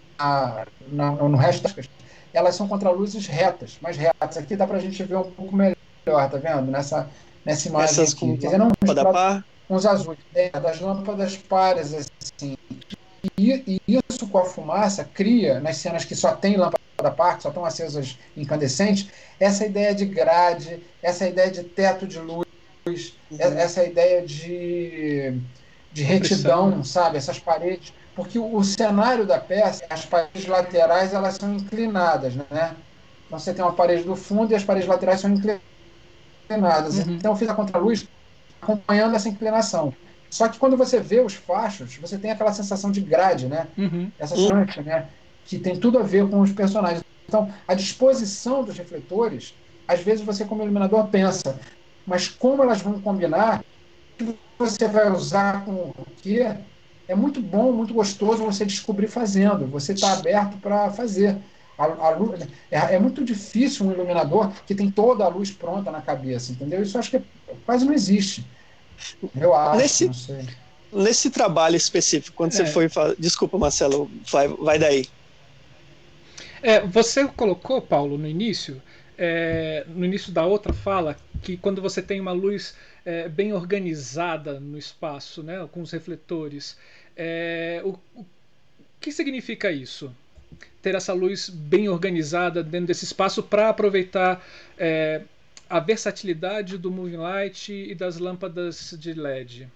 na, no resto das elas são contraluzes retas, mais retas. Aqui dá para a gente ver um pouco melhor, tá vendo? Nessa, nessa imagem Essas aqui. Quer dizer, não, uns azuis, é, das lâmpadas pares, assim. E, e, isso com a fumaça cria, nas cenas que só tem lâmpada par, que só estão acesas incandescentes, essa ideia de grade, essa ideia de teto de luz, uhum. essa ideia de, de retidão, sabe? Essas paredes. Porque o, o cenário da peça, as paredes laterais, elas são inclinadas, né? Então você tem uma parede do fundo e as paredes laterais são inclinadas. Uhum. Então eu fiz a contraluz acompanhando essa inclinação. Só que quando você vê os fachos, você tem aquela sensação de grade, né? Uhum. Essa chance, né? Que tem tudo a ver com os personagens. Então, a disposição dos refletores, às vezes você como iluminador pensa, mas como elas vão combinar, o que você vai usar com o quê? É muito bom, muito gostoso você descobrir fazendo. Você está aberto para fazer. A, a luz, é, é, muito difícil um iluminador que tem toda a luz pronta na cabeça, entendeu? Isso acho que quase não existe. Eu acho, nesse, não sei. Nesse trabalho específico, quando é. você foi. Desculpa, Marcelo, vai, vai daí. É, você colocou, Paulo, no início, é, no início da outra fala, que quando você tem uma luz é, bem organizada no espaço, né, com os refletores, é, o, o que significa isso? ter essa luz bem organizada dentro desse espaço para aproveitar é, a versatilidade do moving light e das lâmpadas de LED.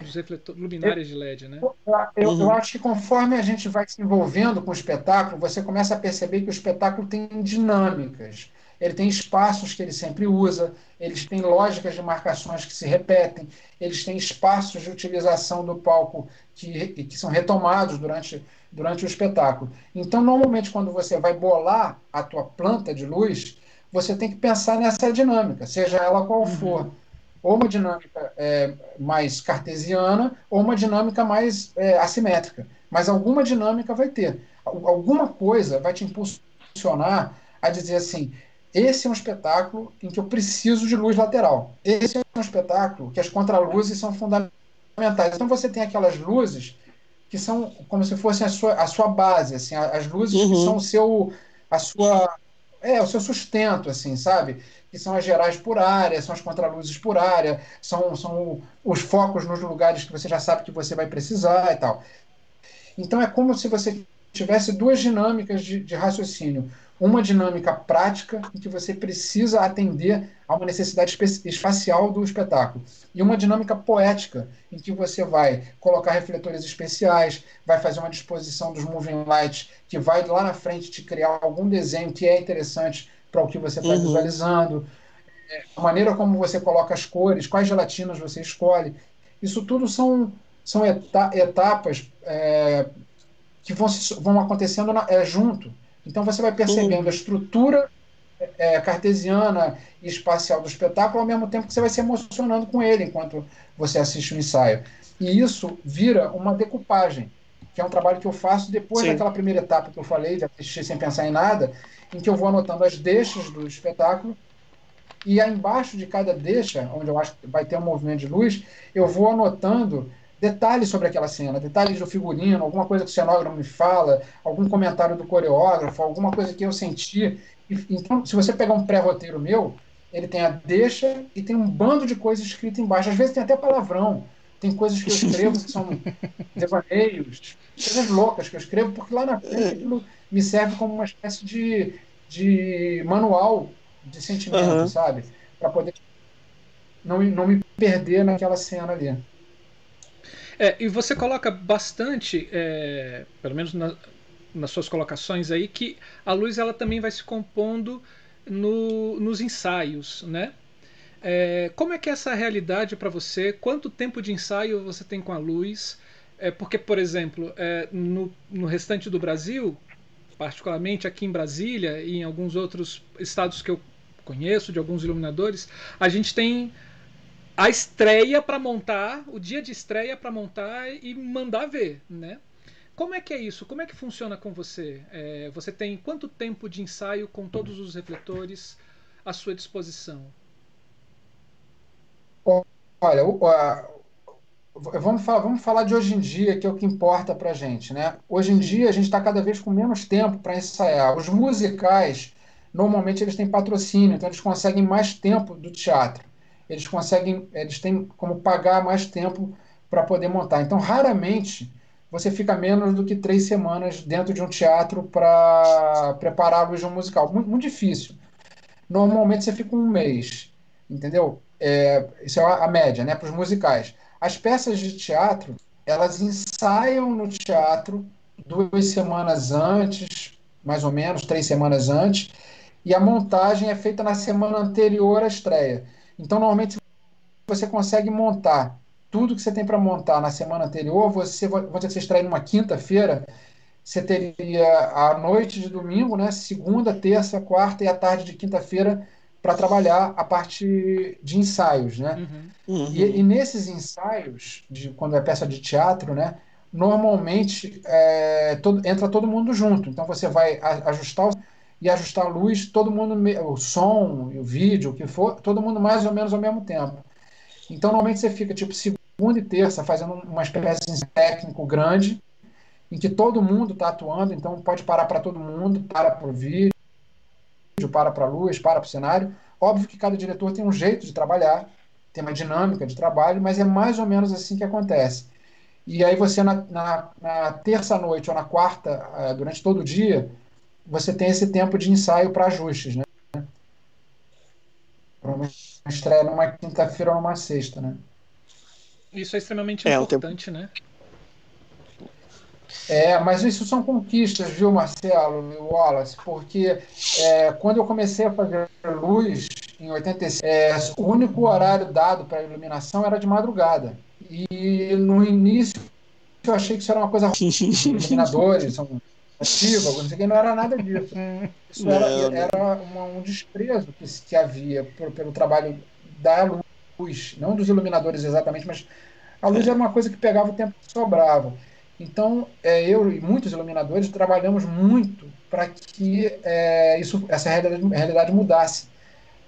Dos refletores, luminárias de LED, né? Eu, eu, uhum. eu, acho que conforme a gente vai se envolvendo com o espetáculo, você começa a perceber que o espetáculo tem dinâmicas. Ele tem espaços que ele sempre usa, eles têm lógicas de marcações que se repetem, eles têm espaços de utilização do palco que, que são retomados durante durante o espetáculo. Então, normalmente, quando você vai bolar a tua planta de luz, você tem que pensar nessa dinâmica, seja ela qual uhum. for. Ou uma dinâmica é, mais cartesiana, ou uma dinâmica mais é, assimétrica. Mas alguma dinâmica vai ter. Alguma coisa vai te impulsionar a dizer assim: esse é um espetáculo em que eu preciso de luz lateral. Esse é um espetáculo que as contraluzes são fundamentais. Então você tem aquelas luzes que são como se fossem a sua, a sua base, assim, as luzes uhum. que são o seu, a sua, é, o seu sustento, assim, sabe? Que são as gerais por área, são as contraluzes por área, são, são os focos nos lugares que você já sabe que você vai precisar e tal. Então é como se você tivesse duas dinâmicas de, de raciocínio uma dinâmica prática em que você precisa atender a uma necessidade espacial do espetáculo. E uma dinâmica poética em que você vai colocar refletores especiais, vai fazer uma disposição dos moving lights que vai lá na frente te criar algum desenho que é interessante para o que você está uhum. visualizando, é, a maneira como você coloca as cores, quais gelatinas você escolhe, isso tudo são, são etapas é, que vão, vão acontecendo na, é, junto então você vai percebendo a estrutura é, cartesiana e espacial do espetáculo ao mesmo tempo que você vai se emocionando com ele enquanto você assiste o ensaio. E isso vira uma decupagem, que é um trabalho que eu faço depois Sim. daquela primeira etapa que eu falei, de assistir sem pensar em nada, em que eu vou anotando as deixas do espetáculo e aí embaixo de cada deixa, onde eu acho que vai ter um movimento de luz, eu vou anotando detalhes sobre aquela cena, detalhes do figurino, alguma coisa que o cenógrafo me fala, algum comentário do coreógrafo, alguma coisa que eu senti. Então, se você pegar um pré-roteiro meu, ele tem a deixa e tem um bando de coisas escritas embaixo. Às vezes tem até palavrão. Tem coisas que eu escrevo que são devaneios, coisas loucas que eu escrevo, porque lá na frente aquilo me serve como uma espécie de, de manual de sentimento, uhum. sabe? Para poder não, não me perder naquela cena ali. É, e você coloca bastante, é, pelo menos na, nas suas colocações aí, que a luz ela também vai se compondo no, nos ensaios, né? É, como é que é essa realidade para você? Quanto tempo de ensaio você tem com a luz? É, porque, por exemplo, é, no, no restante do Brasil, particularmente aqui em Brasília e em alguns outros estados que eu conheço, de alguns iluminadores, a gente tem a estreia para montar, o dia de estreia para montar e mandar ver, né? Como é que é isso? Como é que funciona com você? É, você tem quanto tempo de ensaio com todos os refletores à sua disposição? Olha, vamos falar, vamos falar de hoje em dia, que é o que importa para gente, né? Hoje em dia a gente está cada vez com menos tempo para ensaiar. Os musicais normalmente eles têm patrocínio, então eles conseguem mais tempo do teatro. Eles conseguem, eles têm como pagar mais tempo para poder montar. Então, raramente você fica menos do que três semanas dentro de um teatro para preparar um musical. Muito, muito, difícil. Normalmente você fica um mês, entendeu? É, isso é a, a média, né? Para os musicais. As peças de teatro, elas ensaiam no teatro duas semanas antes, mais ou menos, três semanas antes, e a montagem é feita na semana anterior à estreia. Então, normalmente, você consegue montar tudo que você tem para montar na semana anterior, você, você, você estreia numa quinta-feira, você teria a noite de domingo, né, segunda, terça, quarta e a tarde de quinta-feira para trabalhar a parte de ensaios, né? Uhum. Uhum. E, e, nesses ensaios, de, quando é peça de teatro, né, normalmente é, todo, entra todo mundo junto. Então você vai ajustar o, e ajustar a luz, todo mundo, o som, o vídeo, o que for, todo mundo mais ou menos ao mesmo tempo. Então normalmente você fica tipo segunda e terça fazendo uma espécie de técnico grande, em que todo mundo está atuando, então pode parar para todo mundo, para para o vídeo, para para a luz, para para o cenário. Óbvio que cada diretor tem um jeito de trabalhar, tem uma dinâmica de trabalho, mas é mais ou menos assim que acontece. E aí você, na, na, na terça-noite ou na quarta, uh, durante todo o dia, você tem esse tempo de ensaio para ajustes, né? Para uma estreia numa quinta-feira ou numa sexta, né? Isso é extremamente é, importante, tempo... né? É, mas isso são conquistas, viu, Marcelo e Wallace? Porque é, quando eu comecei a fazer luz, em 86, é, o único horário dado para iluminação era de madrugada. E no início eu achei que isso era uma coisa ruim. Iluminadores são ativos, não sei o que, não era nada disso. Isso era, era uma, um desprezo que, que havia por, pelo trabalho da luz, não dos iluminadores exatamente, mas a luz era uma coisa que pegava o tempo que sobrava. Então, é, eu e muitos iluminadores trabalhamos muito para que é, isso, essa realidade, realidade mudasse.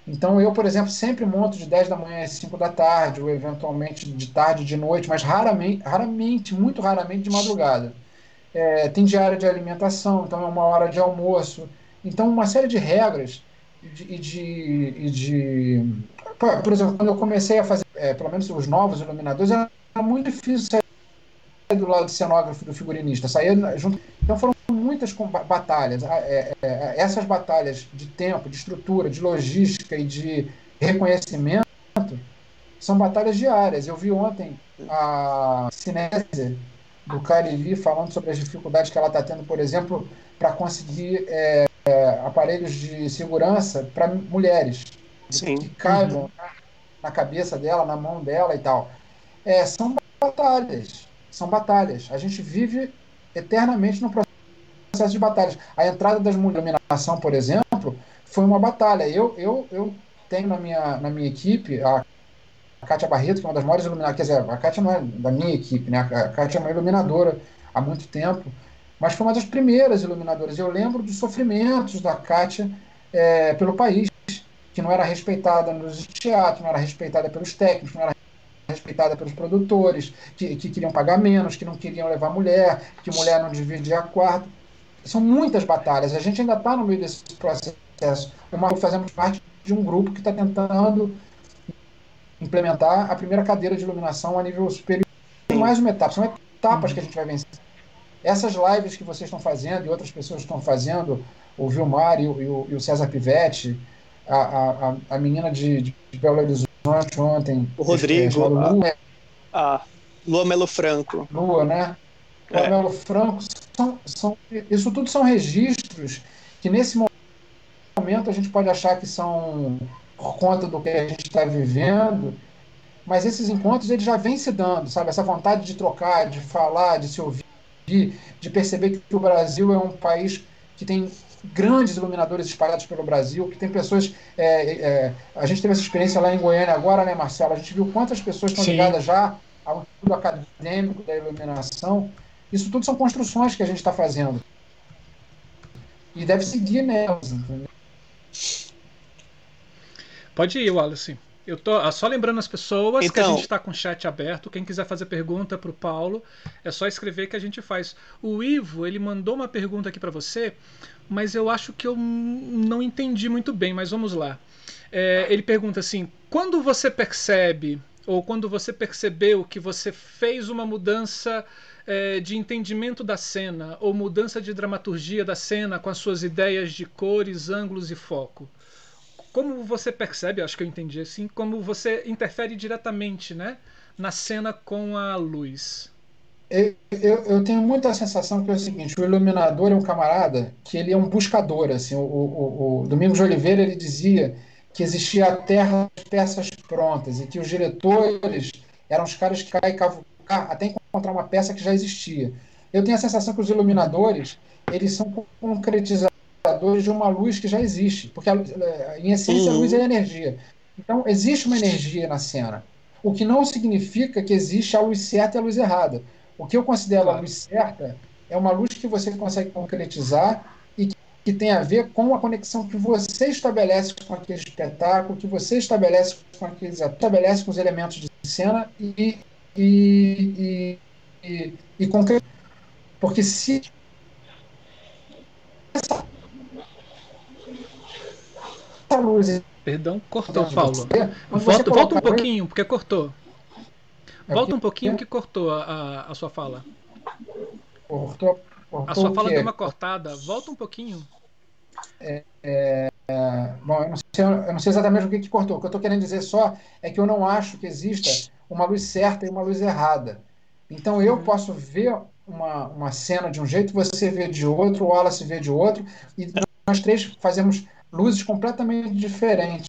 Então, eu, por exemplo, sempre monto de 10 da manhã às 5 da tarde, ou eventualmente de tarde, de noite, mas raramente, raramente muito raramente de madrugada. É, tem diária de alimentação, então é uma hora de almoço. Então, uma série de regras e de, de, de, Por exemplo, quando eu comecei a fazer, é, pelo menos os novos iluminadores, era muito difícil sair do lado do cenógrafo do figurinista, saía junto. Então foram muitas batalhas. É, é, essas batalhas de tempo, de estrutura, de logística e de reconhecimento são batalhas diárias. Eu vi ontem a Cinésia do Cariri falando sobre as dificuldades que ela está tendo, por exemplo, para conseguir é, aparelhos de segurança para mulheres Sim. que caibam uhum. na cabeça dela, na mão dela e tal. É, são batalhas. São batalhas. A gente vive eternamente no processo processo de batalhas. A entrada das mulheres na iluminação, por exemplo, foi uma batalha. Eu, eu, eu tenho na minha, na minha equipe a Kátia Barreto, que é uma das maiores iluminadoras. Quer dizer, a Kátia não é da minha equipe, né? A Kátia é uma iluminadora há muito tempo, mas foi uma das primeiras iluminadoras. Eu lembro dos sofrimentos da Kátia é, pelo país, que não era respeitada nos teatros, não era respeitada pelos técnicos, não era respeitada pelos produtores, que, que queriam pagar menos, que não queriam levar mulher, que mulher não dividia quarto são muitas batalhas. A gente ainda está no meio desse processo. Uma, fazemos parte de um grupo que está tentando implementar a primeira cadeira de iluminação a nível superior. Tem mais uma etapa, são etapas que a gente vai vencer. Essas lives que vocês estão fazendo e outras pessoas estão fazendo, o Vilmar e o, e o César Pivetti, a, a, a menina de, de Belo Horizonte ontem. O Rodrigo. É, Lua, a, Lua Melo Franco. Lua, né? Lua é. Melo Franco são, são, isso tudo são registros que nesse momento a gente pode achar que são por conta do que a gente está vivendo, mas esses encontros eles já vêm se dando, sabe? Essa vontade de trocar, de falar, de se ouvir, de perceber que o Brasil é um país que tem grandes iluminadores espalhados pelo Brasil, que tem pessoas. É, é, a gente teve essa experiência lá em Goiânia agora, né, Marcelo? A gente viu quantas pessoas estão ligadas já ao estudo acadêmico da iluminação isso tudo são construções que a gente está fazendo. E deve seguir nelas. Entendeu? Pode ir, Wallace. Eu tô ah, só lembrando as pessoas então, que a então- gente está com o chat aberto. Quem quiser fazer pergunta para o Paulo, é só escrever que a gente faz. O Ivo, ele mandou uma pergunta aqui para você, mas eu acho que eu não entendi muito bem, mas vamos lá. É, ele pergunta assim: quando você percebe ou quando você percebeu que você fez uma mudança é, de entendimento da cena ou mudança de dramaturgia da cena com as suas ideias de cores, ângulos e foco? Como você percebe, acho que eu entendi assim, como você interfere diretamente né, na cena com a luz? Eu, eu, eu, tenho muita sensação que é o seguinte, o iluminador é um camarada que ele é um buscador, assim, o, o, o Domingos de Oliveira ele dizia que existia a terra de peças prontas e que os diretores eram os caras que caem cavucar até encontrar uma peça que já existia. Eu tenho a sensação que os iluminadores eles são de uma luz que já existe, porque a, eh, em essência uhum. a luz é energia. Então existe uma energia na cena, o que não significa que existe a luz certa e a luz errada. O que eu considero claro. a luz certa é uma luz que você consegue concretizar e que tem a ver com a conexão que você estabelece com aquele espetáculo, que você estabelece com aqueles estabelece com os elementos de cena e e, e, e, e porque se essa luz Perdão, cortou, Paulo. Você, volta, volta um pouquinho, porque cortou. É Volta um pouquinho que cortou a, a, sua fala. Cortou, cortou a sua fala deu uma cortada. Volta um pouquinho. É, é, bom, eu não, sei, eu não, sei, exatamente o que, que cortou. O que eu estou querendo dizer só é que eu não acho que exista uma luz certa e uma luz errada. Então eu uhum. posso ver uma, uma cena de um jeito, você vê de outro, o Wallace vê de outro, e nós três fazemos luzes completamente diferentes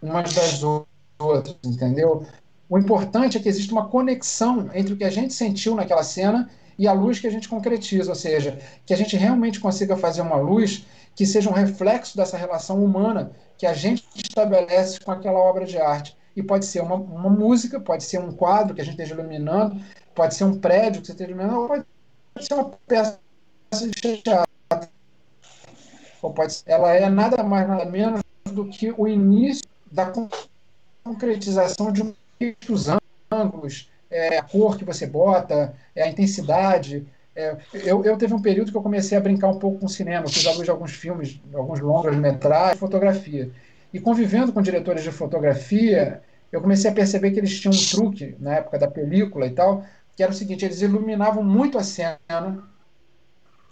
umas das outras, entendeu? O importante é que existe uma conexão entre o que a gente sentiu naquela cena e a luz que a gente concretiza, ou seja, que a gente realmente consiga fazer uma luz que seja um reflexo dessa relação humana que a gente estabelece com aquela obra de arte. E pode ser uma, uma música, pode ser um quadro que a gente esteja iluminando, pode ser um prédio que você esteja iluminando, ou pode ser uma peça de teatro. Ela é nada mais, nada menos do que o início da concretização de um os ângulos, é, a cor que você bota, é, a intensidade. É, eu, eu teve um período que eu comecei a brincar um pouco com cinema, fiz alguns de alguns filmes, alguns longas metragens, fotografia. E convivendo com diretores de fotografia, eu comecei a perceber que eles tinham um truque na época da película e tal, que era o seguinte: eles iluminavam muito a cena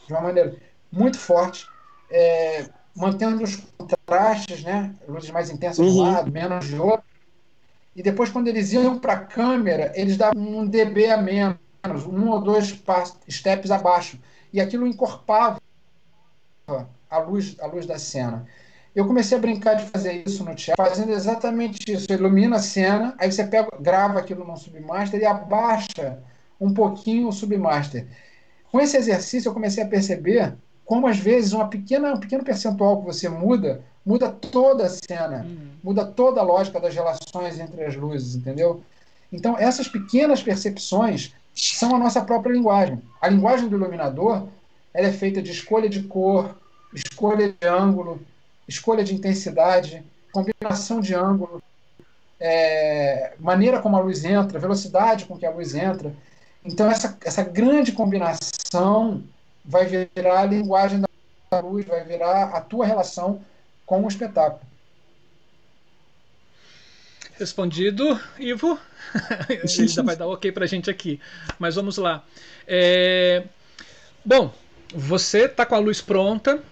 de uma maneira muito forte, é, mantendo os contrastes, né, luzes mais intensas uhum. de um uhum. lado, menos de outro, e depois, quando eles iam para a câmera, eles davam um dB a menos, um ou dois steps abaixo. E aquilo encorpava a luz, a luz da cena. Eu comecei a brincar de fazer isso no teatro, fazendo exatamente isso. Você ilumina a cena, aí você pega, grava aquilo no submaster e abaixa um pouquinho o submaster. Com esse exercício, eu comecei a perceber como, às vezes, uma pequena, um pequeno percentual que você muda muda toda a cena, uhum. muda toda a lógica das relações entre as luzes, entendeu? Então, essas pequenas percepções são a nossa própria linguagem. A linguagem do iluminador ela é feita de escolha de cor, escolha de ângulo, escolha de intensidade, combinação de ângulo, é, maneira como a luz entra, velocidade com que a luz entra. Então, essa, essa grande combinação vai virar a linguagem da luz, vai virar a tua relação com o espetáculo. Respondido, Ivo. Ele ainda vai dar ok pra gente aqui. Mas vamos lá. É... Bom, você está com a luz pronta,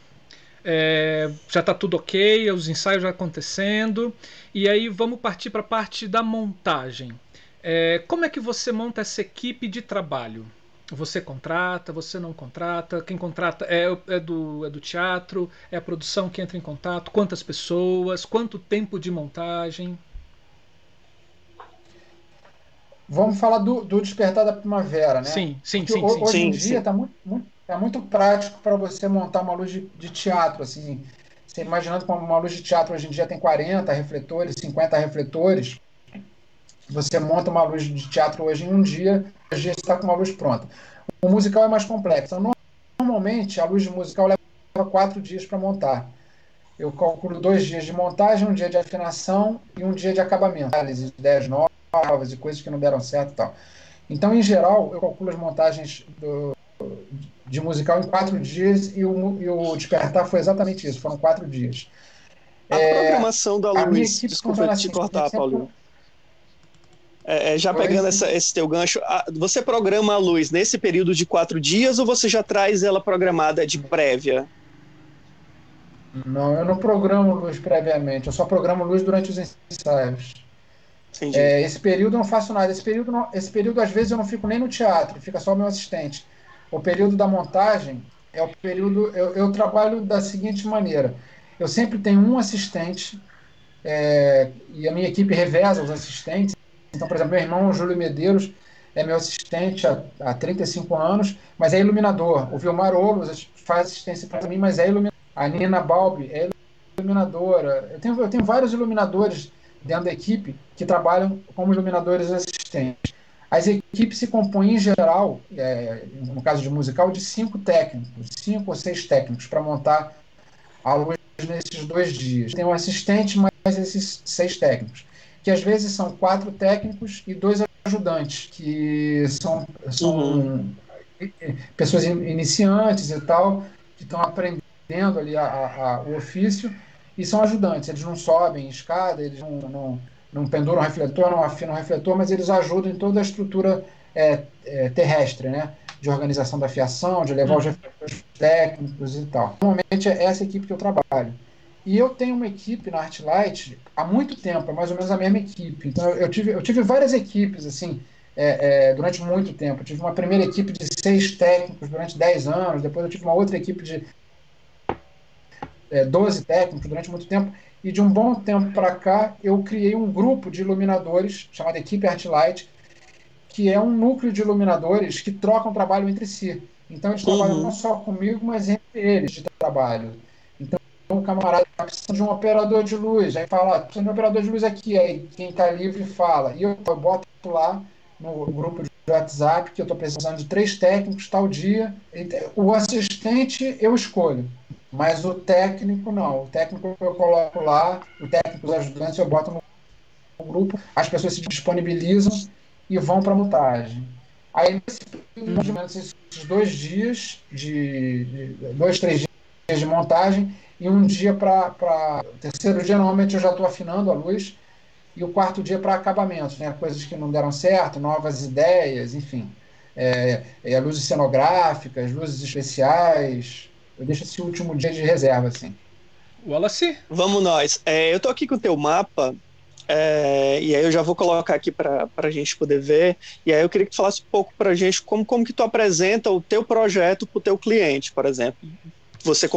é... já está tudo ok, os ensaios já acontecendo. E aí vamos partir para a parte da montagem. É... Como é que você monta essa equipe de trabalho? Você contrata, você não contrata, quem contrata é, é, do, é do teatro, é a produção que entra em contato, quantas pessoas, quanto tempo de montagem? Vamos falar do, do Despertar da Primavera, né? Sim, sim, sim. Hoje sim, em dia está muito, muito, é muito prático para você montar uma luz de, de, teatro, assim. Você imaginando como uma luz de teatro hoje em dia tem 40 refletores, 50 refletores, você monta uma luz de teatro hoje em um dia, hoje você está com uma luz pronta. O musical é mais complexo. Normalmente, a luz de musical leva quatro dias para montar. Eu calculo dois dias de montagem, um dia de afinação e um dia de acabamento. Análise de ideias novas e coisas que não deram certo e tal. Então, em geral, eu calculo as montagens do, de musical em quatro dias e o, e o Despertar foi exatamente isso, foram quatro dias. A é, programação da luz, desculpa te assim, cortar, Paulinho. É, é, já pegando essa, esse teu gancho, você programa a luz nesse período de quatro dias ou você já traz ela programada de prévia? Não, eu não programo luz previamente, eu só programo luz durante os ensaios. É, esse período eu não faço nada. Esse período, não, esse período, às vezes, eu não fico nem no teatro, fica só o meu assistente. O período da montagem é o período. Eu, eu trabalho da seguinte maneira: eu sempre tenho um assistente, é, e a minha equipe reveza os assistentes. Então, por exemplo, meu irmão Júlio Medeiros é meu assistente há, há 35 anos, mas é iluminador. O Vilmar Olos faz assistência para mim, mas é iluminador. A Nina Balbi é iluminadora. Eu tenho, eu tenho vários iluminadores dentro da equipe que trabalham como iluminadores assistentes. As equipes se compõem, em geral, é, no caso de musical, de cinco técnicos, cinco ou seis técnicos, para montar a luz nesses dois dias. Tem um assistente mais esses seis técnicos, que às vezes são quatro técnicos e dois ajudantes, que são, são uhum. pessoas iniciantes e tal, que estão aprendendo ali a, a, a, o ofício e são ajudantes. Eles não sobem escada, eles não, não, não penduram refletor, não afinam refletor, mas eles ajudam em toda a estrutura é, é, terrestre, né? De organização da fiação, de levar os refletores técnicos e tal. Normalmente é essa equipe que eu trabalho. E eu tenho uma equipe na Artlight há muito tempo, é mais ou menos a mesma equipe. Então eu tive, eu tive várias equipes, assim, é, é, durante muito tempo. Eu tive uma primeira equipe de seis técnicos durante dez anos, depois eu tive uma outra equipe de é, 12 técnicos durante muito tempo, e de um bom tempo para cá eu criei um grupo de iluminadores chamado Equipe Artlight, que é um núcleo de iluminadores que trocam trabalho entre si. Então eles uhum. trabalham não só comigo, mas entre eles de trabalho. Então o camarada está precisando de um operador de luz, aí fala, precisa de um operador de luz aqui, aí quem está livre fala. E eu, eu boto lá no grupo de WhatsApp que eu estou precisando de três técnicos tal dia. O assistente eu escolho. Mas o técnico não. O técnico eu coloco lá, o técnico, os ajudantes eu boto no grupo, as pessoas se disponibilizam e vão para a montagem. Aí, esses dois dias, de, de, dois, três dias de montagem e um dia para. O terceiro dia, normalmente eu já estou afinando a luz, e o quarto dia para acabamentos, né? coisas que não deram certo, novas ideias, enfim. É, é, luzes cenográficas, luzes especiais, eu deixo esse último dia de reserva, assim. Wallace? Vamos nós. É, eu tô aqui com o teu mapa, é, e aí eu já vou colocar aqui para a gente poder ver. E aí eu queria que tu falasse um pouco para a gente como, como que tu apresenta o teu projeto para o teu cliente, por exemplo. Você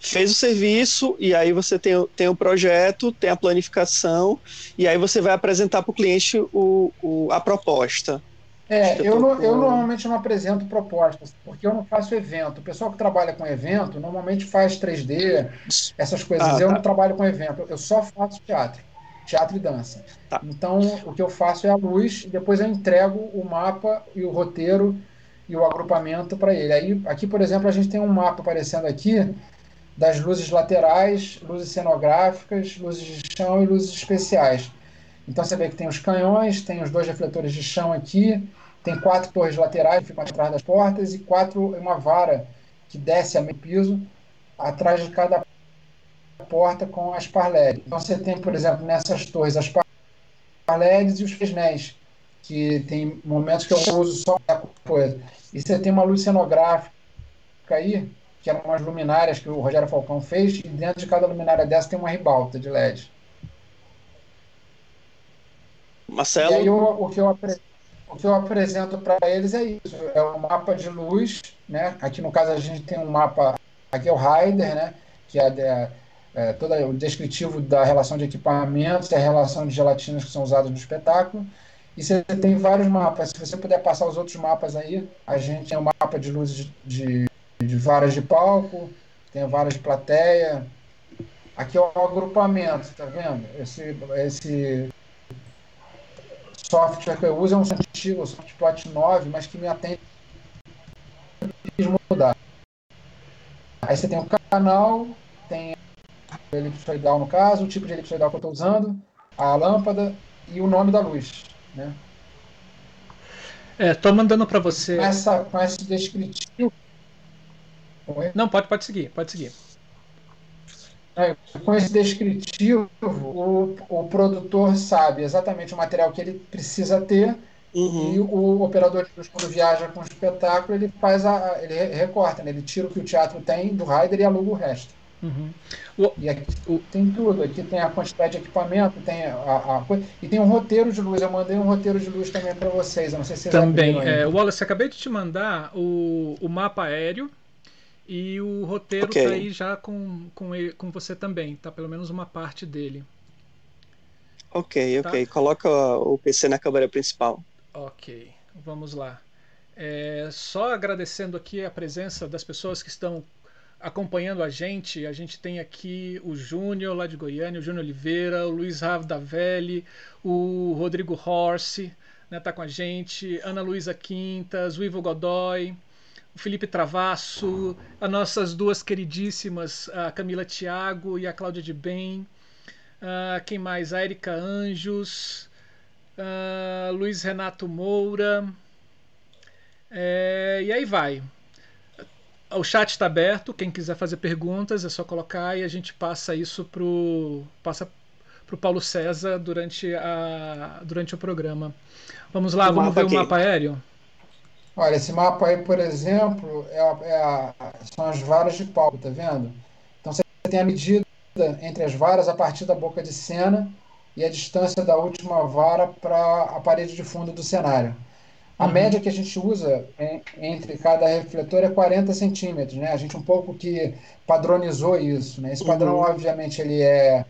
fez o serviço e aí você tem, tem o projeto, tem a planificação e aí você vai apresentar para o cliente o, o, a proposta. É, eu, eu normalmente não apresento propostas, porque eu não faço evento. O pessoal que trabalha com evento normalmente faz 3D, essas coisas. Ah, eu tá. não trabalho com evento, eu só faço teatro, teatro e dança. Tá. Então, o que eu faço é a luz, e depois eu entrego o mapa e o roteiro e o agrupamento para ele. Aí, aqui, por exemplo, a gente tem um mapa aparecendo aqui das luzes laterais, luzes cenográficas, luzes de chão e luzes especiais. Então você vê que tem os canhões, tem os dois refletores de chão aqui, tem quatro torres laterais que ficam atrás das portas e quatro uma vara que desce a meio piso atrás de cada porta com as par. Então você tem, por exemplo, nessas torres as par LEDs e os fresnéis, que tem momentos que eu uso só coisa. E você tem uma luz cenográfica aí, que eram umas luminárias que o Rogério Falcão fez, e dentro de cada luminária dessa tem uma ribalta de LED. Marcelo? E aí eu, o, que eu o que eu apresento para eles é isso, é um mapa de luz, né? Aqui no caso a gente tem um mapa, aqui é o Rider, né? Que é, é, é todo o descritivo da relação de equipamentos, a relação de gelatinas que são usadas no espetáculo. E você tem vários mapas. Se você puder passar os outros mapas aí, a gente tem um mapa de luzes de, de varas de palco, tem varas de plateia. Aqui é o agrupamento, tá vendo? Esse, esse software que eu uso é um antigo, o Softplot 9, mas que me atende mudar. Aí você tem o canal, tem o elipsoidal no caso, o tipo de elipsoidal que eu estou usando, a lâmpada e o nome da luz. Né? É, tô mandando para você. Com, essa, com esse descritivo. Não, pode, pode seguir, pode seguir. É, com esse descritivo, o, o produtor sabe exatamente o material que ele precisa ter Uhum. E o operador de luz, quando viaja com o espetáculo, ele faz a. ele recorta, né? ele tira o que o teatro tem do rider e aluga o resto. Uhum. O, e aqui o, tem tudo, aqui tem a quantidade de equipamento, tem a, a, e tem um roteiro de luz. Eu mandei um roteiro de luz também para vocês. Eu não sei se vocês Também. É, Wallace, acabei de te mandar o, o mapa aéreo e o roteiro okay. tá aí já com, com, ele, com você também, tá? Pelo menos uma parte dele. Ok, tá? ok. Coloca o PC na câmera principal. Ok, vamos lá. É, só agradecendo aqui a presença das pessoas que estão acompanhando a gente. A gente tem aqui o Júnior lá de Goiânia, o Júnior Oliveira, o Luiz Davelli, o Rodrigo Horse, né, tá com a gente, Ana Luísa Quintas, o Ivo Godoy, o Felipe Travasso, as nossas duas queridíssimas, a Camila Thiago e a Cláudia de Bem. Uh, quem mais? A Erika Anjos, uh, Luiz Renato Moura. É, e aí vai. O chat está aberto, quem quiser fazer perguntas é só colocar e a gente passa isso pro passa pro Paulo César durante, a, durante o programa. Vamos lá, o vamos ver aqui. o mapa aéreo? Olha, esse mapa aí, por exemplo, é, é são as varas de palco, tá vendo? Então você tem a medida entre as varas a partir da boca de cena e a distância da última vara para a parede de fundo do cenário. A uhum. média que a gente usa em, entre cada refletor é 40 centímetros, né? A gente um pouco que padronizou isso, né? Esse padrão, uhum. obviamente, ele é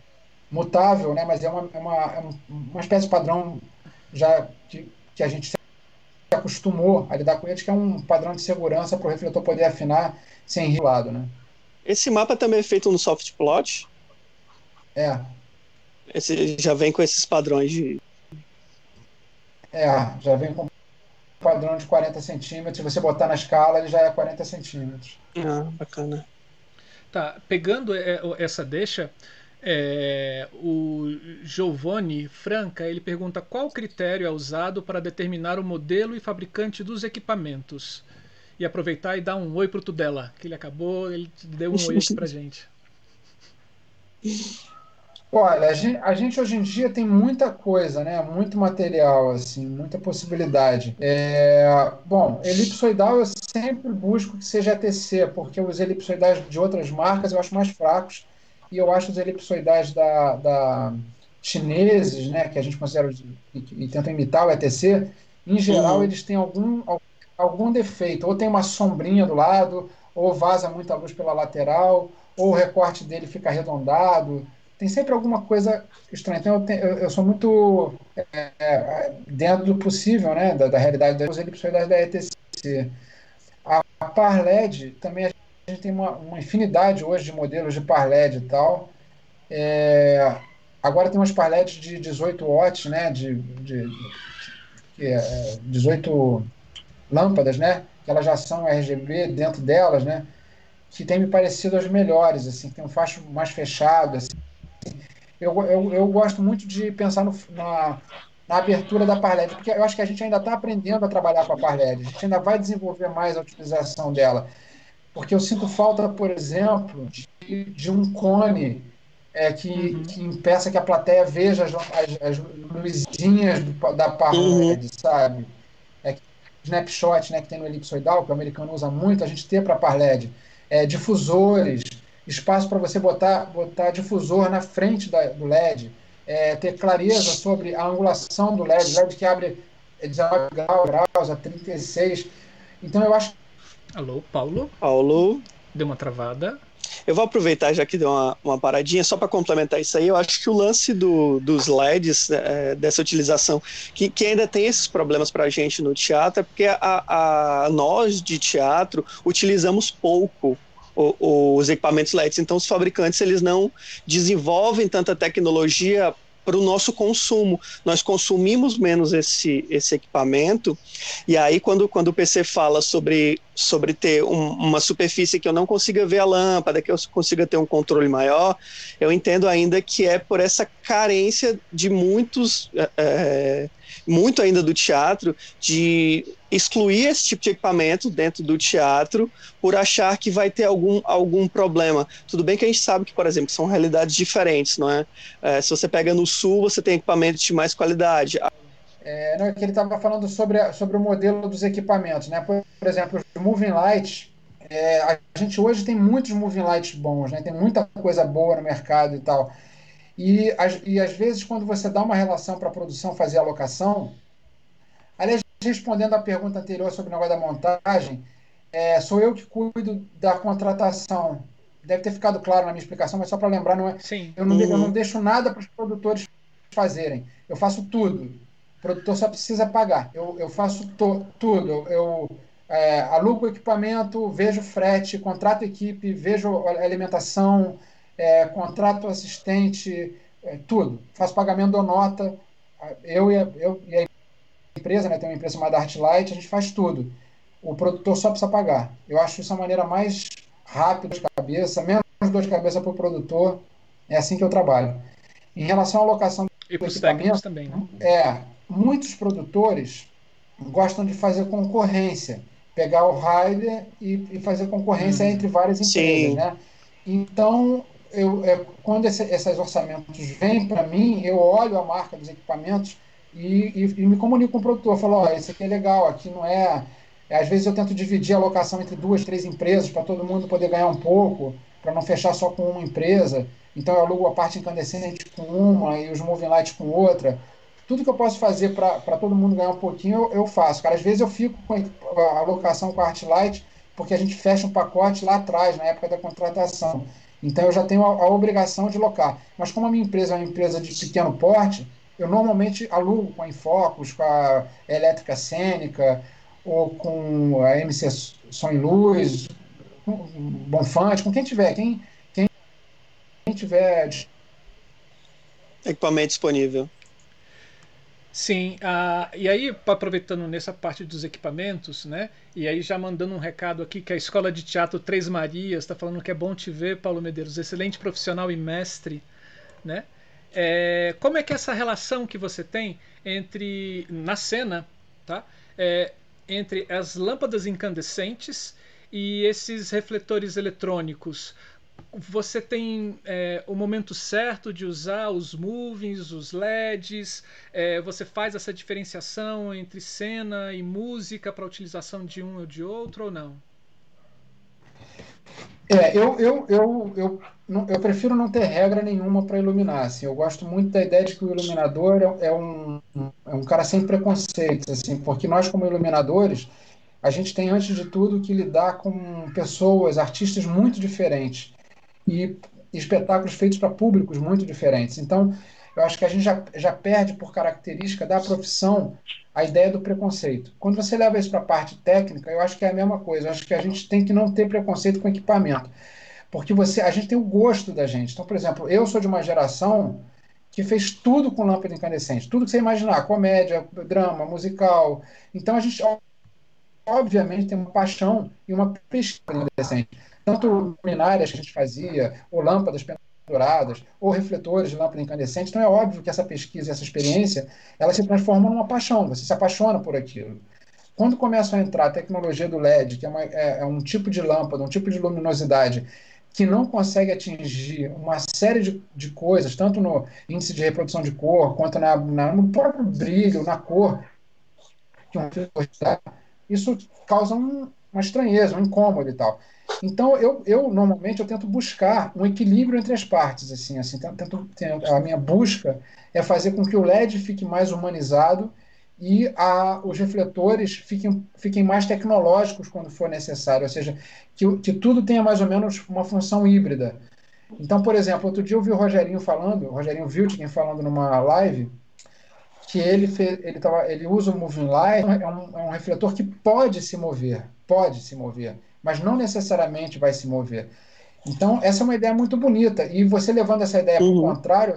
mutável, né? Mas é uma, é uma, é uma espécie de padrão já que, que a gente se acostumou a lidar com ele, que é um padrão de segurança para o refletor poder afinar sem rir lado, né? Esse mapa também é feito no soft plot? É, esse já vem com esses padrões de. É, já vem com padrão de 40 centímetros. Se você botar na escala, ele já é 40 centímetros. Ah, bacana. Tá, pegando é, essa deixa, é, o Giovanni Franca ele pergunta qual critério é usado para determinar o modelo e fabricante dos equipamentos. E aproveitar e dar um oi pro Tudela, que ele acabou, ele deu um oi aqui pra gente. Olha, a gente, a gente, hoje em dia tem muita coisa, né? Muito material, assim, muita possibilidade. É, bom, elipsoidal eu sempre busco que seja ATC, porque os elipsoidais de outras marcas eu acho mais fracos e eu acho os elipsoidais da, da chineses, né, que a gente considera e, tenta imitar o ETC, em geral uhum. eles têm algum, algum defeito, ou tem uma sombrinha do lado, ou vaza muita luz pela lateral, ou o recorte dele fica arredondado tem sempre alguma coisa estranha. Então, eu, eu, eu sou muito é, é, dentro do possível, né, da, da realidade das elipsoidais da ETC. A, a par LED também a gente tem uma, uma, infinidade hoje de modelos de par LED e tal. É, agora tem umas par LED de 18 watts, né, de, de, de é, 18 lâmpadas, né, que elas já são RGB dentro delas, né, que tem me parecido as melhores, assim, tem um facho mais fechado, assim, eu, eu, eu gosto muito de pensar no, na, na abertura da Parled, porque eu acho que a gente ainda está aprendendo a trabalhar com a Parled, a gente ainda vai desenvolver mais a utilização dela. Porque eu sinto falta, por exemplo, de, de um cone é, que, uhum. que impeça que a plateia veja as, as, as luzinhas do, da Parled, uhum. sabe? É, snapshot né, que tem no elipsoidal, que o americano usa muito, a gente ter para a Parled. É, difusores, espaço para você botar, botar difusor na frente da, do LED, é, ter clareza sobre a angulação do LED, LED que abre 19 graus a 36. Então eu acho. Alô, Paulo? Paulo. Deu uma travada. Eu vou aproveitar já que deu uma, uma paradinha, só para complementar isso aí, eu acho que o lance do, dos LEDs, é, dessa utilização, que, que ainda tem esses problemas para a gente no teatro, é porque a, a, nós de teatro utilizamos pouco os equipamentos LEDs. Então, os fabricantes eles não desenvolvem tanta tecnologia para o nosso consumo. Nós consumimos menos esse, esse equipamento, e aí, quando, quando o PC fala sobre sobre ter um, uma superfície que eu não consiga ver a lâmpada, que eu consiga ter um controle maior, eu entendo ainda que é por essa carência de muitos, é, muito ainda do teatro, de excluir esse tipo de equipamento dentro do teatro por achar que vai ter algum, algum problema. Tudo bem que a gente sabe que, por exemplo, são realidades diferentes, não é? é se você pega no sul, você tem equipamentos de mais qualidade. É, não, é que ele estava falando sobre, sobre o modelo dos equipamentos, né? Por, por exemplo, os moving lights, é, a gente hoje tem muitos moving lights bons, né? Tem muita coisa boa no mercado e tal. E, as, e às vezes, quando você dá uma relação para a produção fazer alocação, aliás, respondendo à pergunta anterior sobre o negócio da montagem, é, sou eu que cuido da contratação. Deve ter ficado claro na minha explicação, mas só para lembrar, não é, Sim. Eu, não, uhum. eu não deixo nada para os produtores fazerem. Eu faço tudo produtor só precisa pagar. Eu, eu faço to, tudo. Eu, eu é, alugo o equipamento, vejo frete, contrato equipe, vejo alimentação, é, contrato assistente, é, tudo. Faço pagamento da nota. Eu e a, eu e a empresa, né, tem uma empresa chamada Artlight, a gente faz tudo. O produtor só precisa pagar. Eu acho isso a maneira mais rápida de cabeça, menos dor de cabeça para o produtor. É assim que eu trabalho. Em relação à alocação e os técnicos também, né? É, muitos produtores gostam de fazer concorrência, pegar o rider e, e fazer concorrência hum, entre várias empresas, sim. né? Então, eu, é, quando esse, esses orçamentos vêm para mim, eu olho a marca dos equipamentos e, e, e me comunico com o produtor, falo, ó, esse aqui é legal, aqui não é... Às vezes eu tento dividir a alocação entre duas, três empresas para todo mundo poder ganhar um pouco, para não fechar só com uma empresa. Então eu alugo a parte incandescente com uma e os moving lights com outra tudo que eu posso fazer para todo mundo ganhar um pouquinho, eu, eu, faço. Cara, às vezes eu fico com a alocação com a Artlight, porque a gente fecha um pacote lá atrás, na época da contratação. Então eu já tenho a, a, obrigação de locar. Mas como a minha empresa é uma empresa de pequeno porte, eu normalmente alugo com a Infocus, com a Elétrica Cênica, ou com a MC Som e Luz, com Bonfante, com quem tiver. Quem, quem, quem tiver equipamento disponível. Sim, uh, e aí aproveitando nessa parte dos equipamentos, né? E aí já mandando um recado aqui que a Escola de Teatro Três Marias está falando que é bom te ver, Paulo Medeiros, excelente profissional e mestre, né? É, como é que é essa relação que você tem entre na cena, tá? É, entre as lâmpadas incandescentes e esses refletores eletrônicos? Você tem é, o momento certo de usar os movings, os LEDs, é, você faz essa diferenciação entre cena e música para utilização de um ou de outro ou não? É, eu, eu, eu, eu, não, eu prefiro não ter regra nenhuma para iluminar. Assim, eu gosto muito da ideia de que o iluminador é, é, um, é um cara sem preconceitos, assim, porque nós, como iluminadores, a gente tem, antes de tudo, que lidar com pessoas, artistas muito diferentes e espetáculos feitos para públicos muito diferentes. Então, eu acho que a gente já, já perde, por característica da profissão, a ideia do preconceito. Quando você leva isso para a parte técnica, eu acho que é a mesma coisa. Eu acho que a gente tem que não ter preconceito com equipamento. Porque você, a gente tem o gosto da gente. Então, por exemplo, eu sou de uma geração que fez tudo com lâmpada incandescente. Tudo que você imaginar, comédia, drama, musical. Então, a gente, obviamente, tem uma paixão e uma pesquisa incandescente tanto luminárias que a gente fazia, ou lâmpadas penduradas, ou refletores de lâmpada incandescente. Então é óbvio que essa pesquisa, essa experiência, ela se transforma numa paixão, você se apaixona por aquilo. Quando começa a entrar a tecnologia do LED, que é, uma, é, é um tipo de lâmpada, um tipo de luminosidade que não consegue atingir uma série de, de coisas, tanto no índice de reprodução de cor, quanto na, na no próprio brilho, na cor, que um isso causa um, uma estranheza, um incômodo e tal. Então, eu, eu normalmente eu tento buscar um equilíbrio entre as partes, assim, assim, tento, a minha busca é fazer com que o LED fique mais humanizado e a, os refletores fiquem, fiquem mais tecnológicos quando for necessário, ou seja, que, que tudo tenha mais ou menos uma função híbrida. Então, por exemplo, outro dia eu vi o Rogerinho falando, o Rogerinho Wiltgen falando numa live, que ele, fez, ele, tava, ele usa o Moving Light, é um, é um refletor que pode se mover, pode se mover mas não necessariamente vai se mover. Então, essa é uma ideia muito bonita. E você levando essa ideia uhum. para o contrário,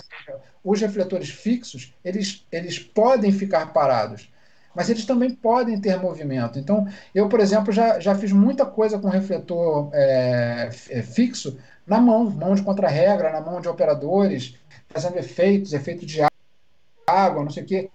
os refletores fixos, eles, eles podem ficar parados. mas eles também podem ter movimento. Então, eu, por exemplo, já, já fiz muita coisa com refletor é, é fixo na mão, mão de contra-regra, na mão de operadores, fazendo efeitos, efeito de água, não sei o quê.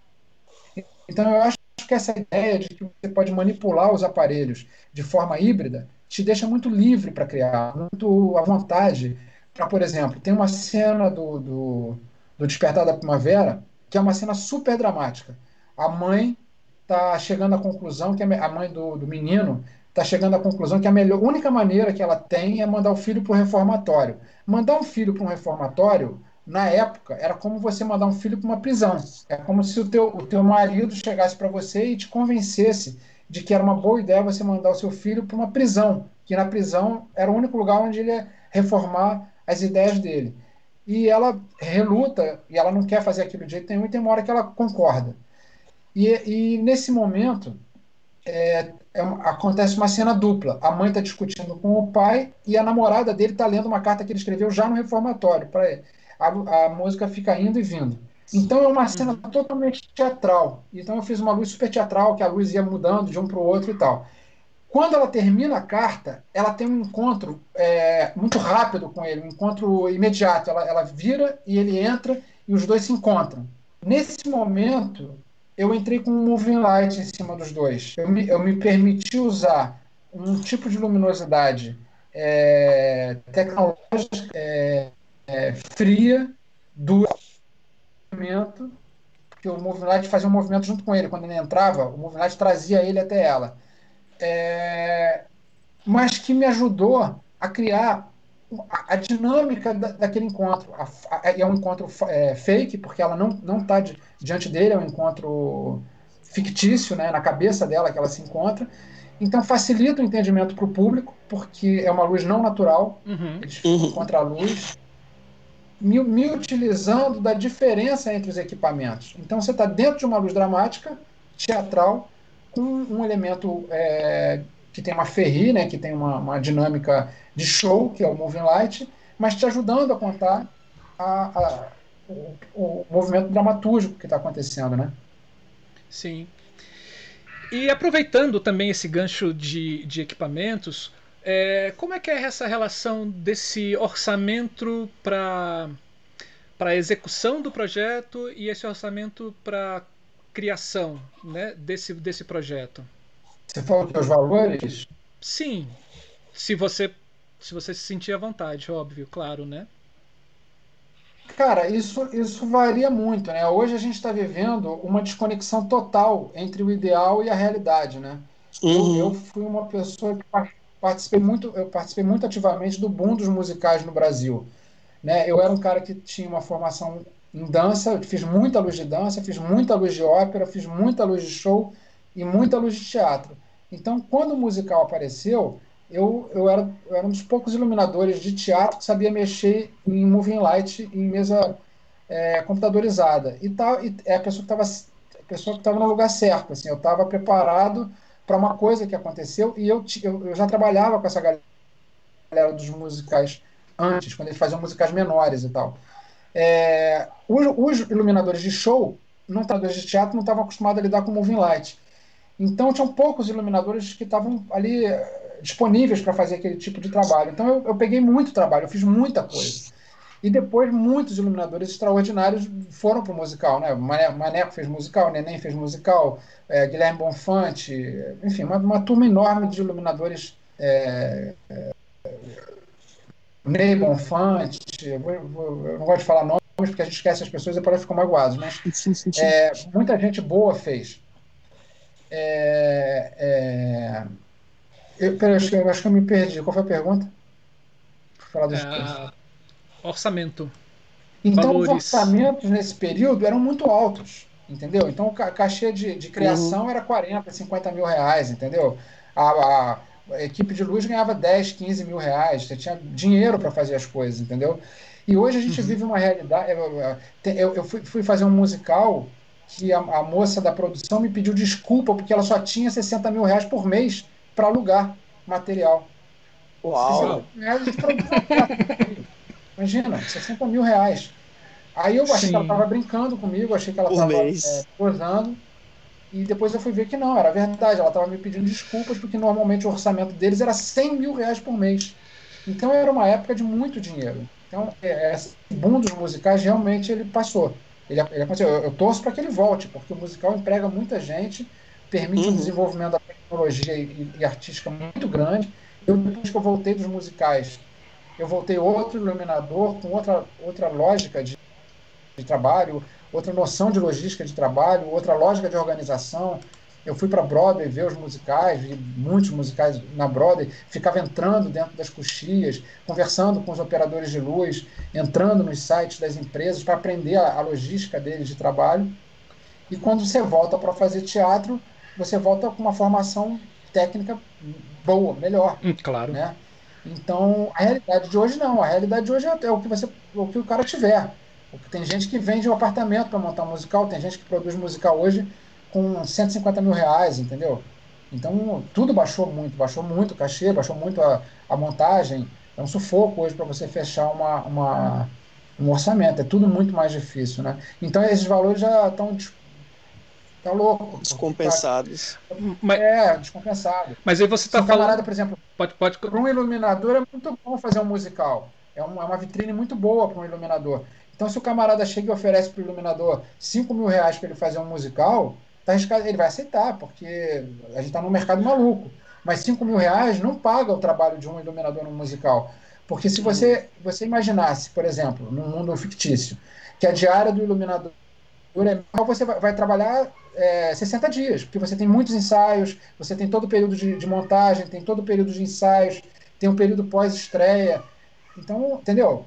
Então, eu acho que essa ideia de que você pode manipular os aparelhos de forma híbrida te deixa muito livre para criar, muito à vontade. Para, por exemplo, tem uma cena do, do, do Despertar da Primavera que é uma cena super dramática. A mãe está chegando à conclusão que a mãe do, do menino está chegando à conclusão que a melhor, única maneira que ela tem é mandar o filho para o reformatório. Mandar um filho para um reformatório, na época, era como você mandar um filho para uma prisão. É como se o teu, o teu marido chegasse para você e te convencesse de que era uma boa ideia você mandar o seu filho para uma prisão, que na prisão era o único lugar onde ele ia reformar as ideias dele. E ela reluta, e ela não quer fazer aquilo de jeito nenhum, e tem uma hora que ela concorda. E, e nesse momento, é, é, acontece uma cena dupla. A mãe está discutindo com o pai e a namorada dele está lendo uma carta que ele escreveu já no reformatório para ele. A, a, música fica indo e vindo. Então é uma cena uhum. totalmente teatral. Então eu fiz uma luz super teatral, que a luz ia mudando de um para o outro e tal. Quando ela termina a carta, ela tem um encontro é, muito rápido com ele, um encontro imediato. Ela, ela vira e ele entra e os dois se encontram. Nesse momento, eu entrei com um moving light em cima dos dois. Eu me, eu me permiti usar um tipo de luminosidade é, tecnológica é, é, fria do movimento, que o light fazia um movimento junto com ele. Quando ele entrava, o moving light trazia ele até ela. É, mas que me ajudou a criar a, a dinâmica da, daquele encontro. A, a, é um encontro é, fake, porque ela não está di, diante dele, é um encontro fictício, né, na cabeça dela que ela se encontra. Então facilita o entendimento para o público, porque é uma luz não natural, uhum. eles ficam uhum. contra a luz, me, me, utilizando da diferença entre os equipamentos. Então você está dentro de uma luz dramática, teatral, com um elemento é, que tem uma ferri, né, que tem uma, uma, dinâmica de show, que é o Moving Light, mas te ajudando a contar a, a, o, o, movimento dramatúrgico que está acontecendo, né? Sim. E aproveitando também esse gancho de, de equipamentos, é, como é que é essa relação desse orçamento para para execução do projeto e esse orçamento para criação né, desse, desse projeto? Você falou que os valores? Sim. Se você se você se sentir à vontade, óbvio, claro, né? Cara, isso, isso varia muito, né? Hoje a gente está vivendo uma desconexão total entre o ideal e a realidade, né? Uhum. Eu, eu, fui uma pessoa que participei muito, eu participei muito ativamente do boom dos musicais no Brasil, né? Eu era um cara que tinha uma formação em dança, fiz muita luz de dança, fiz muita luz de ópera, fiz muita luz de show e muita luz de teatro. Então, quando o musical apareceu, eu, eu, era, eu era um dos poucos iluminadores de teatro que sabia mexer em moving light em mesa é, computadorizada. E, tá, e é a pessoa que estava pessoa que estava no lugar certo. Assim, eu estava preparado para uma coisa que aconteceu e eu, eu, eu já trabalhava com essa galera dos musicais antes, quando eles faziam musicais menores e tal. É, os, os, iluminadores de show, não iluminadores de teatro, não estavam acostumados a lidar com moving light. Então, tinham poucos iluminadores que estavam ali eh, disponíveis para fazer aquele tipo de trabalho. Então, eu, eu, peguei muito trabalho, eu fiz muita coisa. E depois, muitos iluminadores extraordinários foram para o musical. Né? Mané, Maneco fez musical, Neném fez musical, é, Guilherme Bonfante, enfim, uma, uma, turma enorme de iluminadores. É, é, Ney Bonfante, eu, eu, eu não gosto de falar nomes porque a gente esquece as pessoas e depois ficam magoados, mas é, muita gente boa fez. É, é... Eu, peraí, acho, que, eu acho que eu me perdi. Qual foi a pergunta? falar dos é, orçamento. Então, Valores. os orçamentos nesse período eram muito altos, entendeu? Então, o cachê de, de criação uhum. era 40, 50 mil reais, entendeu? A, a, a, equipe de luz ganhava 10, 15 mil reais, você tinha dinheiro para fazer as coisas, entendeu? E hoje a gente uhum. vive uma realidade. Eu, eu, eu fui, fui fazer um musical que a, a, moça da produção me pediu desculpa porque ela só tinha 60 mil reais por mês para alugar material. Uau! Imagina, 60 mil reais. Aí eu achei Sim. que ela estava brincando comigo, achei que ela estava é, posando. E depois eu fui ver que não, era verdade. Ela estava me pedindo desculpas porque normalmente o orçamento deles era 100 mil reais por mês. Então era uma época de muito dinheiro. Então é, esse boom dos musicais realmente ele passou. Ele, ele aconteceu. Eu, eu torço para que ele volte, porque o musical emprega muita gente, permite uhum. um desenvolvimento da tecnologia e, e artística muito grande. Eu, depois que eu voltei dos musicais, eu voltei outro iluminador com outra, outra lógica de, de trabalho, outra noção de logística de trabalho, outra lógica de organização. Eu fui para Broadway ver os musicais, vi muitos musicais na Broadway, ficava entrando dentro das coxias, conversando com os operadores de luz, entrando nos sites das empresas para aprender a, a logística deles de trabalho. E quando você volta para fazer teatro, você volta com uma formação técnica boa, melhor. Hum, claro. Né? Então, a realidade de hoje não. A realidade de hoje é o que você, o que o cara tiver. Tem gente que vende um apartamento para montar um musical, tem gente que produz musical hoje com 150 mil reais, entendeu? Então, tudo baixou muito, baixou muito o cachê, baixou muito a, a montagem. É um sufoco hoje para você fechar uma, uma, um orçamento, é tudo muito mais difícil, né? Então, esses valores já estão tá louco. Descompensados. Mas, é, descompensado. Mas aí você está falando... camarada, por exemplo, pode, pode... para um iluminador é muito bom fazer um musical. É, um, é uma vitrine muito boa para um iluminador. Então, se o camarada chega e oferece para o iluminador 5 mil reais para ele fazer um musical, tá arriscado, ele vai aceitar, porque a gente está num mercado maluco. Mas 5 mil reais não paga o trabalho de um iluminador no musical. Porque se você, você imaginasse, por exemplo, num mundo fictício, que a diária do iluminador é você vai, vai trabalhar é, 60 dias, porque você tem muitos ensaios, você tem todo o período de, de montagem, tem todo o período de ensaios, tem um período pós-estreia. Então, entendeu?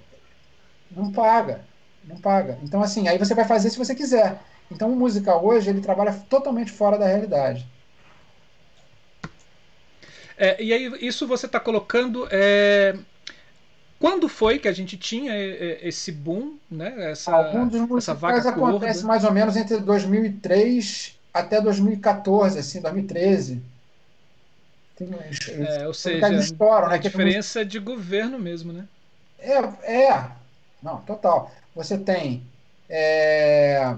Não paga não paga. Então, assim, aí você vai fazer se você quiser. Então, o musical hoje, ele trabalha totalmente fora da realidade. É, e aí, isso você está colocando. É... Quando foi que a gente tinha é, é, esse boom, né? Essa, Algum dos musicais acontece mais ou menos entre 2003 até 2014, assim, 2013. Tem, é, ou seja, estouram, né? a diferença de governo mesmo, né? É, é, não, total. Você tem é,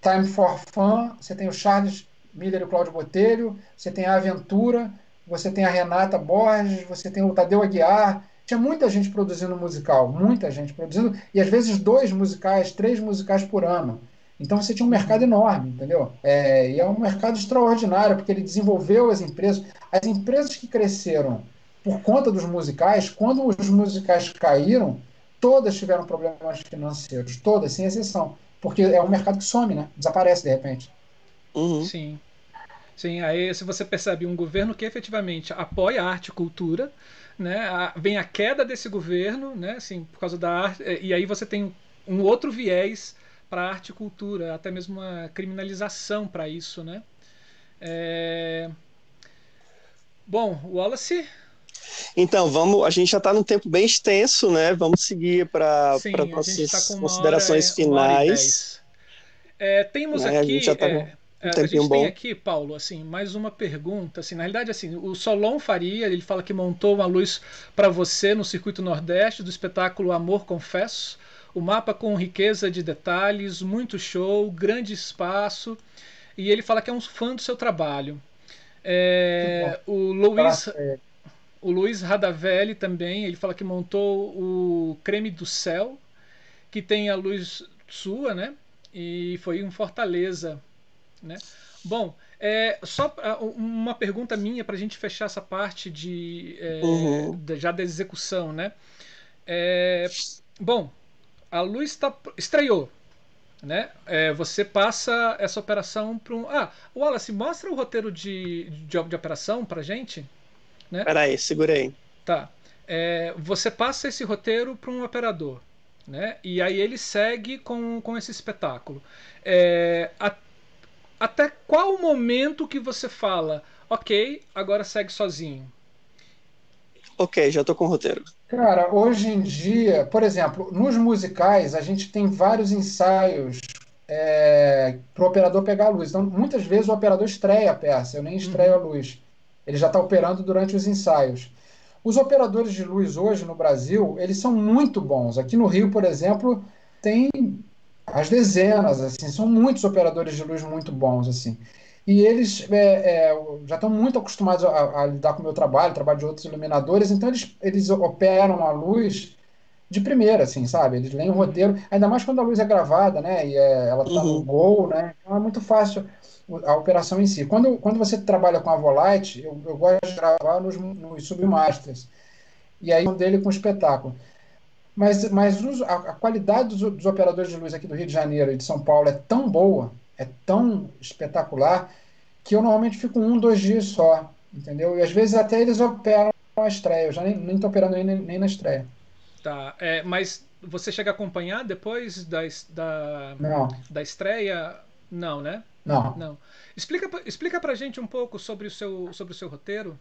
Time for Fun, você tem o Charles Miller e o Cláudio Botelho, você tem a Aventura, você tem a Renata Borges, você tem o Tadeu Aguiar. Tinha muita gente produzindo musical, muita gente produzindo, e às vezes dois musicais, três musicais por ano. Então você tinha um mercado enorme, entendeu? É, e é um mercado extraordinário, porque ele desenvolveu as empresas. As empresas que cresceram por conta dos musicais, quando os musicais caíram, todas tiveram problemas financeiros, todas, sem exceção. Porque é um mercado que some, né? Desaparece de repente. Uhum. Sim. Sim, aí se você percebe um governo que efetivamente apoia a arte e cultura, né, a, vem a queda desse governo, né, assim, por causa da arte, e aí você tem um outro viés para arte e cultura, até mesmo uma criminalização para isso, né? É... Bom, Wallace, então, vamos, a gente já está num tempo bem extenso, né? Vamos seguir para nossas tá considerações hora, finais. É, temos né? aqui. Tá é, a gente bom. tem aqui, Paulo, assim, mais uma pergunta. Assim, na realidade, assim, o Solon Faria, ele fala que montou uma luz para você no circuito Nordeste do espetáculo Amor Confesso. O mapa com riqueza de detalhes, muito show, grande espaço. E ele fala que é um fã do seu trabalho. É, o Luiz, o Luiz Radavelli também, ele fala que montou o Creme do Céu, que tem a luz sua, né? E foi em Fortaleza, né? Bom, é, só uma pergunta minha para a gente fechar essa parte de, é, uhum. já da execução, né? É, bom, a luz tá, estreou, né? É, você passa essa operação para um. Ah, Wallace, mostra o roteiro de, de, de operação para gente. Né? Peraí, segurei. Tá. É, você passa esse roteiro para um operador. Né? E aí ele segue com, com esse espetáculo. É, a, até qual momento que você fala, ok, agora segue sozinho? Ok, já estou com o roteiro. Cara, hoje em dia, por exemplo, nos musicais a gente tem vários ensaios é, para o operador pegar a luz. Então, muitas vezes o operador estreia a peça, eu nem estreio uhum. a luz. Ele já está operando durante os ensaios. Os operadores de luz hoje no Brasil, eles são muito bons. Aqui no Rio, por exemplo, tem as dezenas, assim, são muitos operadores de luz muito bons, assim. E eles é, é, já estão muito acostumados a, a, lidar com o meu trabalho, trabalho de outros iluminadores, então eles, eles operam a luz de primeira, assim, sabe? Eles leem o roteiro, ainda mais quando a luz é gravada, né? E é, ela está uhum. no gol, né? Então é muito fácil a operação em si. Quando, quando você trabalha com a Volite, eu, eu gosto de gravar nos, nos submasters. E aí um dele com espetáculo. Mas, mas a, a qualidade dos, dos, operadores de luz aqui do Rio de Janeiro e de São Paulo é tão boa, é tão espetacular, que eu normalmente fico um, dois dias só, entendeu? E às vezes até eles operam a estreia, eu já nem estou operando nem, nem na estreia. Tá, é, mas você chega a acompanhar depois da, da, Não. da estreia? Não, né? Não. Não. Explica, explica pra gente um pouco sobre o seu, sobre o seu roteiro.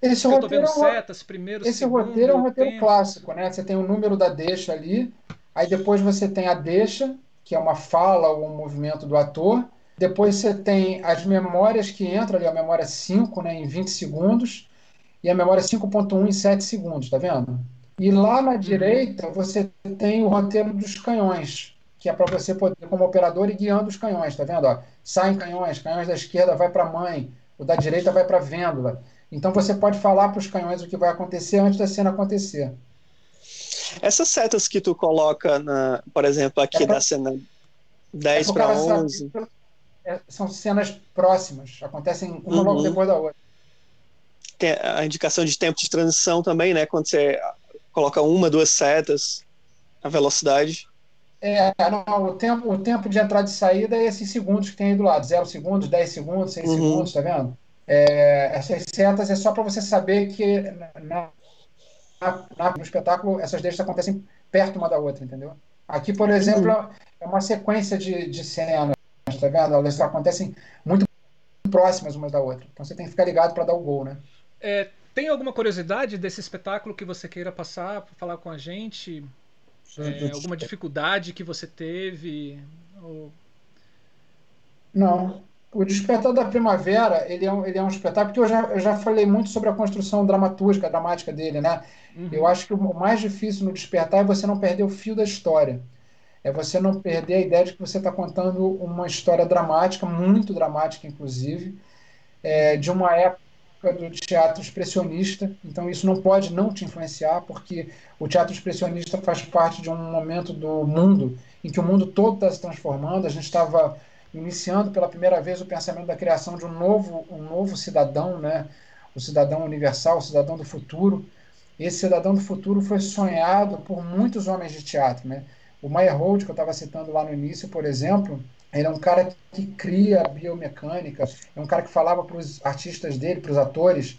Esse roteiro, é setas, primeiro, esse segundo, roteiro é um roteiro tempo. clássico, né? Você tem o número da deixa ali, aí depois você tem a deixa, que é uma fala ou um movimento do ator. Depois você tem as memórias que entram ali, a memória 5, né, em 20 segundos, e a memória 5.1 em 7 segundos, tá vendo? E lá na uhum. direita você tem o roteiro dos canhões, que é para você poder, como operador, ir guiando os canhões, tá vendo? Ó, saem canhões, canhões da esquerda vai para a mãe, o da direita vai para a vêndula. Então você pode falar para os canhões o que vai acontecer antes da cena acontecer. Essas setas que tu coloca, na, por exemplo, aqui é pra, da cena 10 é para 11. É, são cenas próximas, acontecem uma uhum. logo depois da outra. Tem a indicação de tempo de transição também, né? Quando você coloca uma, duas setas, a velocidade. É, não, o tempo, o tempo de entrada e saída é esses segundos que tem aí do lado. 0 segundos, 10 segundos, 6 uhum. segundos, tá vendo? É, essas setas é só para você saber que na, na, no espetáculo essas deixas acontecem perto uma da outra, entendeu? Aqui, por exemplo, é uma sequência de, de cenas, tá vendo? Elas acontecem muito próximas umas da outra. Então você tem que ficar ligado para dar o gol, né? É, tem alguma curiosidade desse espetáculo que você queira passar, falar com a gente? É, alguma dificuldade que você teve? Ou... Não, o Despertar da Primavera, ele é um, ele é um espetáculo que eu já, eu já falei muito sobre a construção dramaturgica, dramática dele, né? Uhum. Eu acho que o mais difícil no Despertar é você não perder o fio da história. É você não perder a ideia de que você está contando uma história dramática, muito dramática, inclusive, é, de uma época do teatro expressionista. Então, isso não pode não te influenciar, porque o teatro expressionista faz parte de um momento do mundo em que o mundo todo está se transformando. A gente estava iniciando pela primeira vez o pensamento da criação de um novo, um novo cidadão, né? o cidadão universal, o cidadão do futuro. Esse cidadão do futuro foi sonhado por muitos homens de teatro. Né? O Meyerhold, que eu estava citando lá no início, por exemplo, ele é um cara que cria biomecânica, é um cara que falava para os artistas dele, para os atores,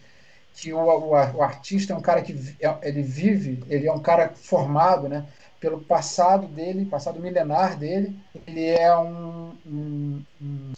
que o, o, o, artista é um cara que é, ele vive, ele é um cara formado, né? Pelo passado dele, passado milenar dele. Ele é um, um, um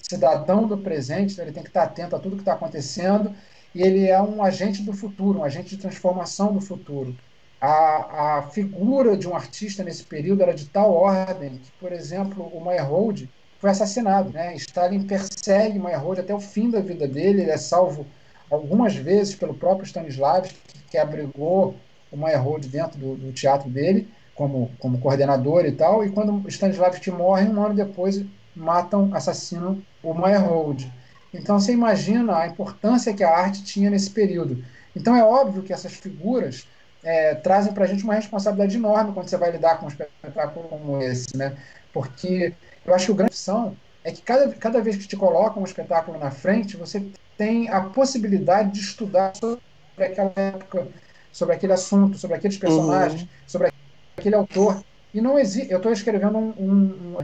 cidadão do presente, então ele tem que estar atento a tudo que está acontecendo. E ele é um agente do futuro, um agente de transformação do futuro. A, a figura de um artista nesse período era de tal ordem que, por exemplo, o Meyerhold foi assassinado. Né? Stalin persegue Meyerhold até o fim da vida dele. Ele é salvo algumas vezes pelo próprio Stanislavski, que abrigou o Meyerhold dentro do, do teatro dele como, como coordenador e tal, e quando Stanislavski morre, um ano depois matam, assassinam o Meyerhold. Então você imagina a importância que a arte tinha nesse período. Então é óbvio que essas figuras é, trazem para a gente uma responsabilidade enorme quando você vai lidar com um espetáculo como esse, né? Porque eu acho que o grande opção é que cada, cada vez que te colocam um espetáculo na frente, você tem a possibilidade de estudar sobre aquela época, sobre aquele assunto, sobre aqueles personagens, uhum. sobre aquele autor. E não existe. Eu estou escrevendo um, um, um,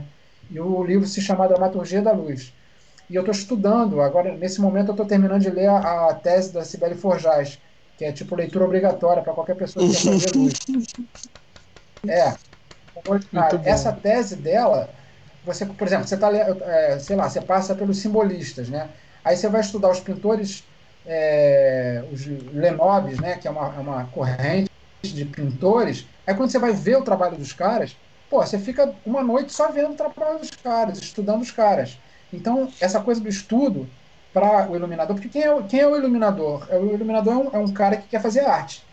E o livro se chama Dramaturgia da Luz. E eu estou estudando, agora, nesse momento, eu estou terminando de ler a, a, tese da Sibeli Forjaz, que é tipo leitura obrigatória para qualquer pessoa que quer fazer luz. É. essa tese dela, você, por exemplo, você está, é, sei lá, você passa pelos simbolistas, né? Aí você vai estudar os pintores, é, os Lenobes, né? Que é uma, é uma corrente de pintores Aí quando você vai ver o trabalho dos caras, pô, você fica uma noite só vendo o trabalho dos caras, estudando os caras. Então, essa coisa do estudo para o iluminador, porque quem é, quem é o iluminador? É, o iluminador é um, é um, cara que quer fazer arte,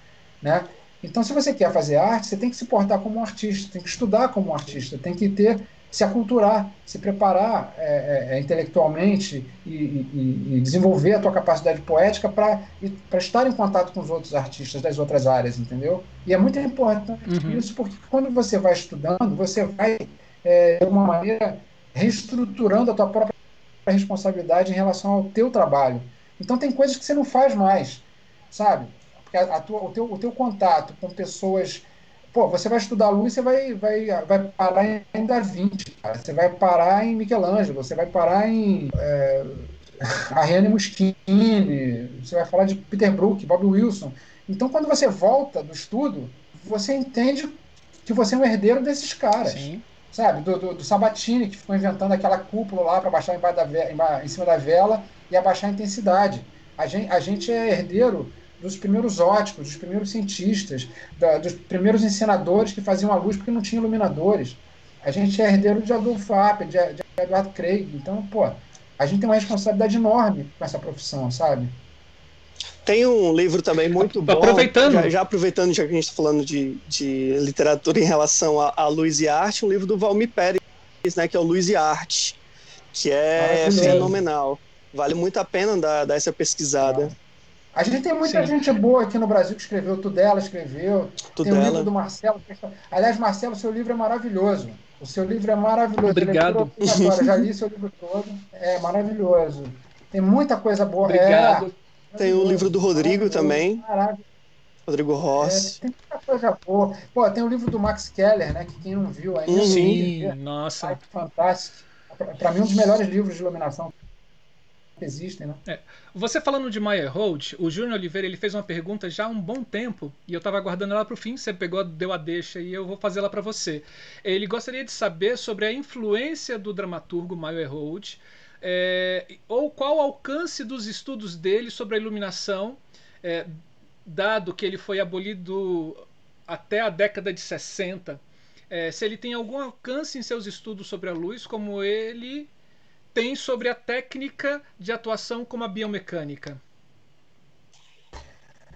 né? Então, se você quer fazer arte, você tem que se portar como um artista, tem que estudar como um artista, tem que ter se aculturar, se preparar é, é, é intelectualmente e, e, e, desenvolver a tua capacidade poética para estar em contato com os outros artistas das outras áreas, entendeu? E é muito importante uhum. isso porque quando você vai estudando, você vai é, de uma maneira reestruturando a tua própria responsabilidade em relação ao teu trabalho. Então tem coisas que você não faz mais, sabe? Porque a, a tua, o, teu, o teu contato com pessoas pô, você vai estudar luz, você vai, vai, vai parar em Da Vinci, cara. você vai parar em Michelangelo, você vai parar em é, Ariane Muschini, você vai falar de Peter Brook, Bob Wilson. Então, quando você volta do estudo, você entende que você é um herdeiro desses caras. Sim. Sabe? Do, do, do, Sabatini, que ficou inventando aquela cúpula lá para baixar embaixo da vela, em cima da vela e abaixar a intensidade. A gente, a gente é herdeiro dos primeiros óticos, dos primeiros cientistas, da, dos primeiros encenadores que faziam a luz porque não tinha iluminadores. A gente é herdeiro de Adolfo Appel, de, de Edward Craig. Então, pô, a gente tem uma responsabilidade enorme com essa profissão, sabe? Tem um livro também muito bom. Aproveitando. Já, já aproveitando, já que a gente está falando de, de literatura em relação a, a luz e arte, um livro do Valmir Pérez, né, que é o Luz e Arte, que é fenomenal. Vale muito a pena dar, dar essa pesquisada. Ah. A gente tem muita Sim. gente boa aqui no Brasil que escreveu, Tudela escreveu. Tudela. Tem o livro do Marcelo. Aliás, Marcelo, seu livro é maravilhoso. O seu livro é maravilhoso. Obrigado. É Já li seu livro todo. É maravilhoso. Tem muita coisa boa. Obrigado. É, tem o livro do Rodrigo também. Maravilhoso. Rodrigo Ross. É, tem muita coisa boa. Pô, tem o livro do Max Keller, né? Que quem não viu ainda. Sim, nossa. fantástico. Para mim, um dos melhores livros de iluminação existem, né? É. Você falando de Maya Hold, o Júnior Oliveira ele fez uma pergunta já há um bom tempo e eu estava aguardando ela para o fim. Você pegou, deu a deixa e eu vou fazê-la para você. Ele gostaria de saber sobre a influência do dramaturgo Maya Hold é, ou qual o alcance dos estudos dele sobre a iluminação, é, dado que ele foi abolido até a década de 60. É, se ele tem algum alcance em seus estudos sobre a luz, como ele tem sobre a técnica de atuação como a biomecânica.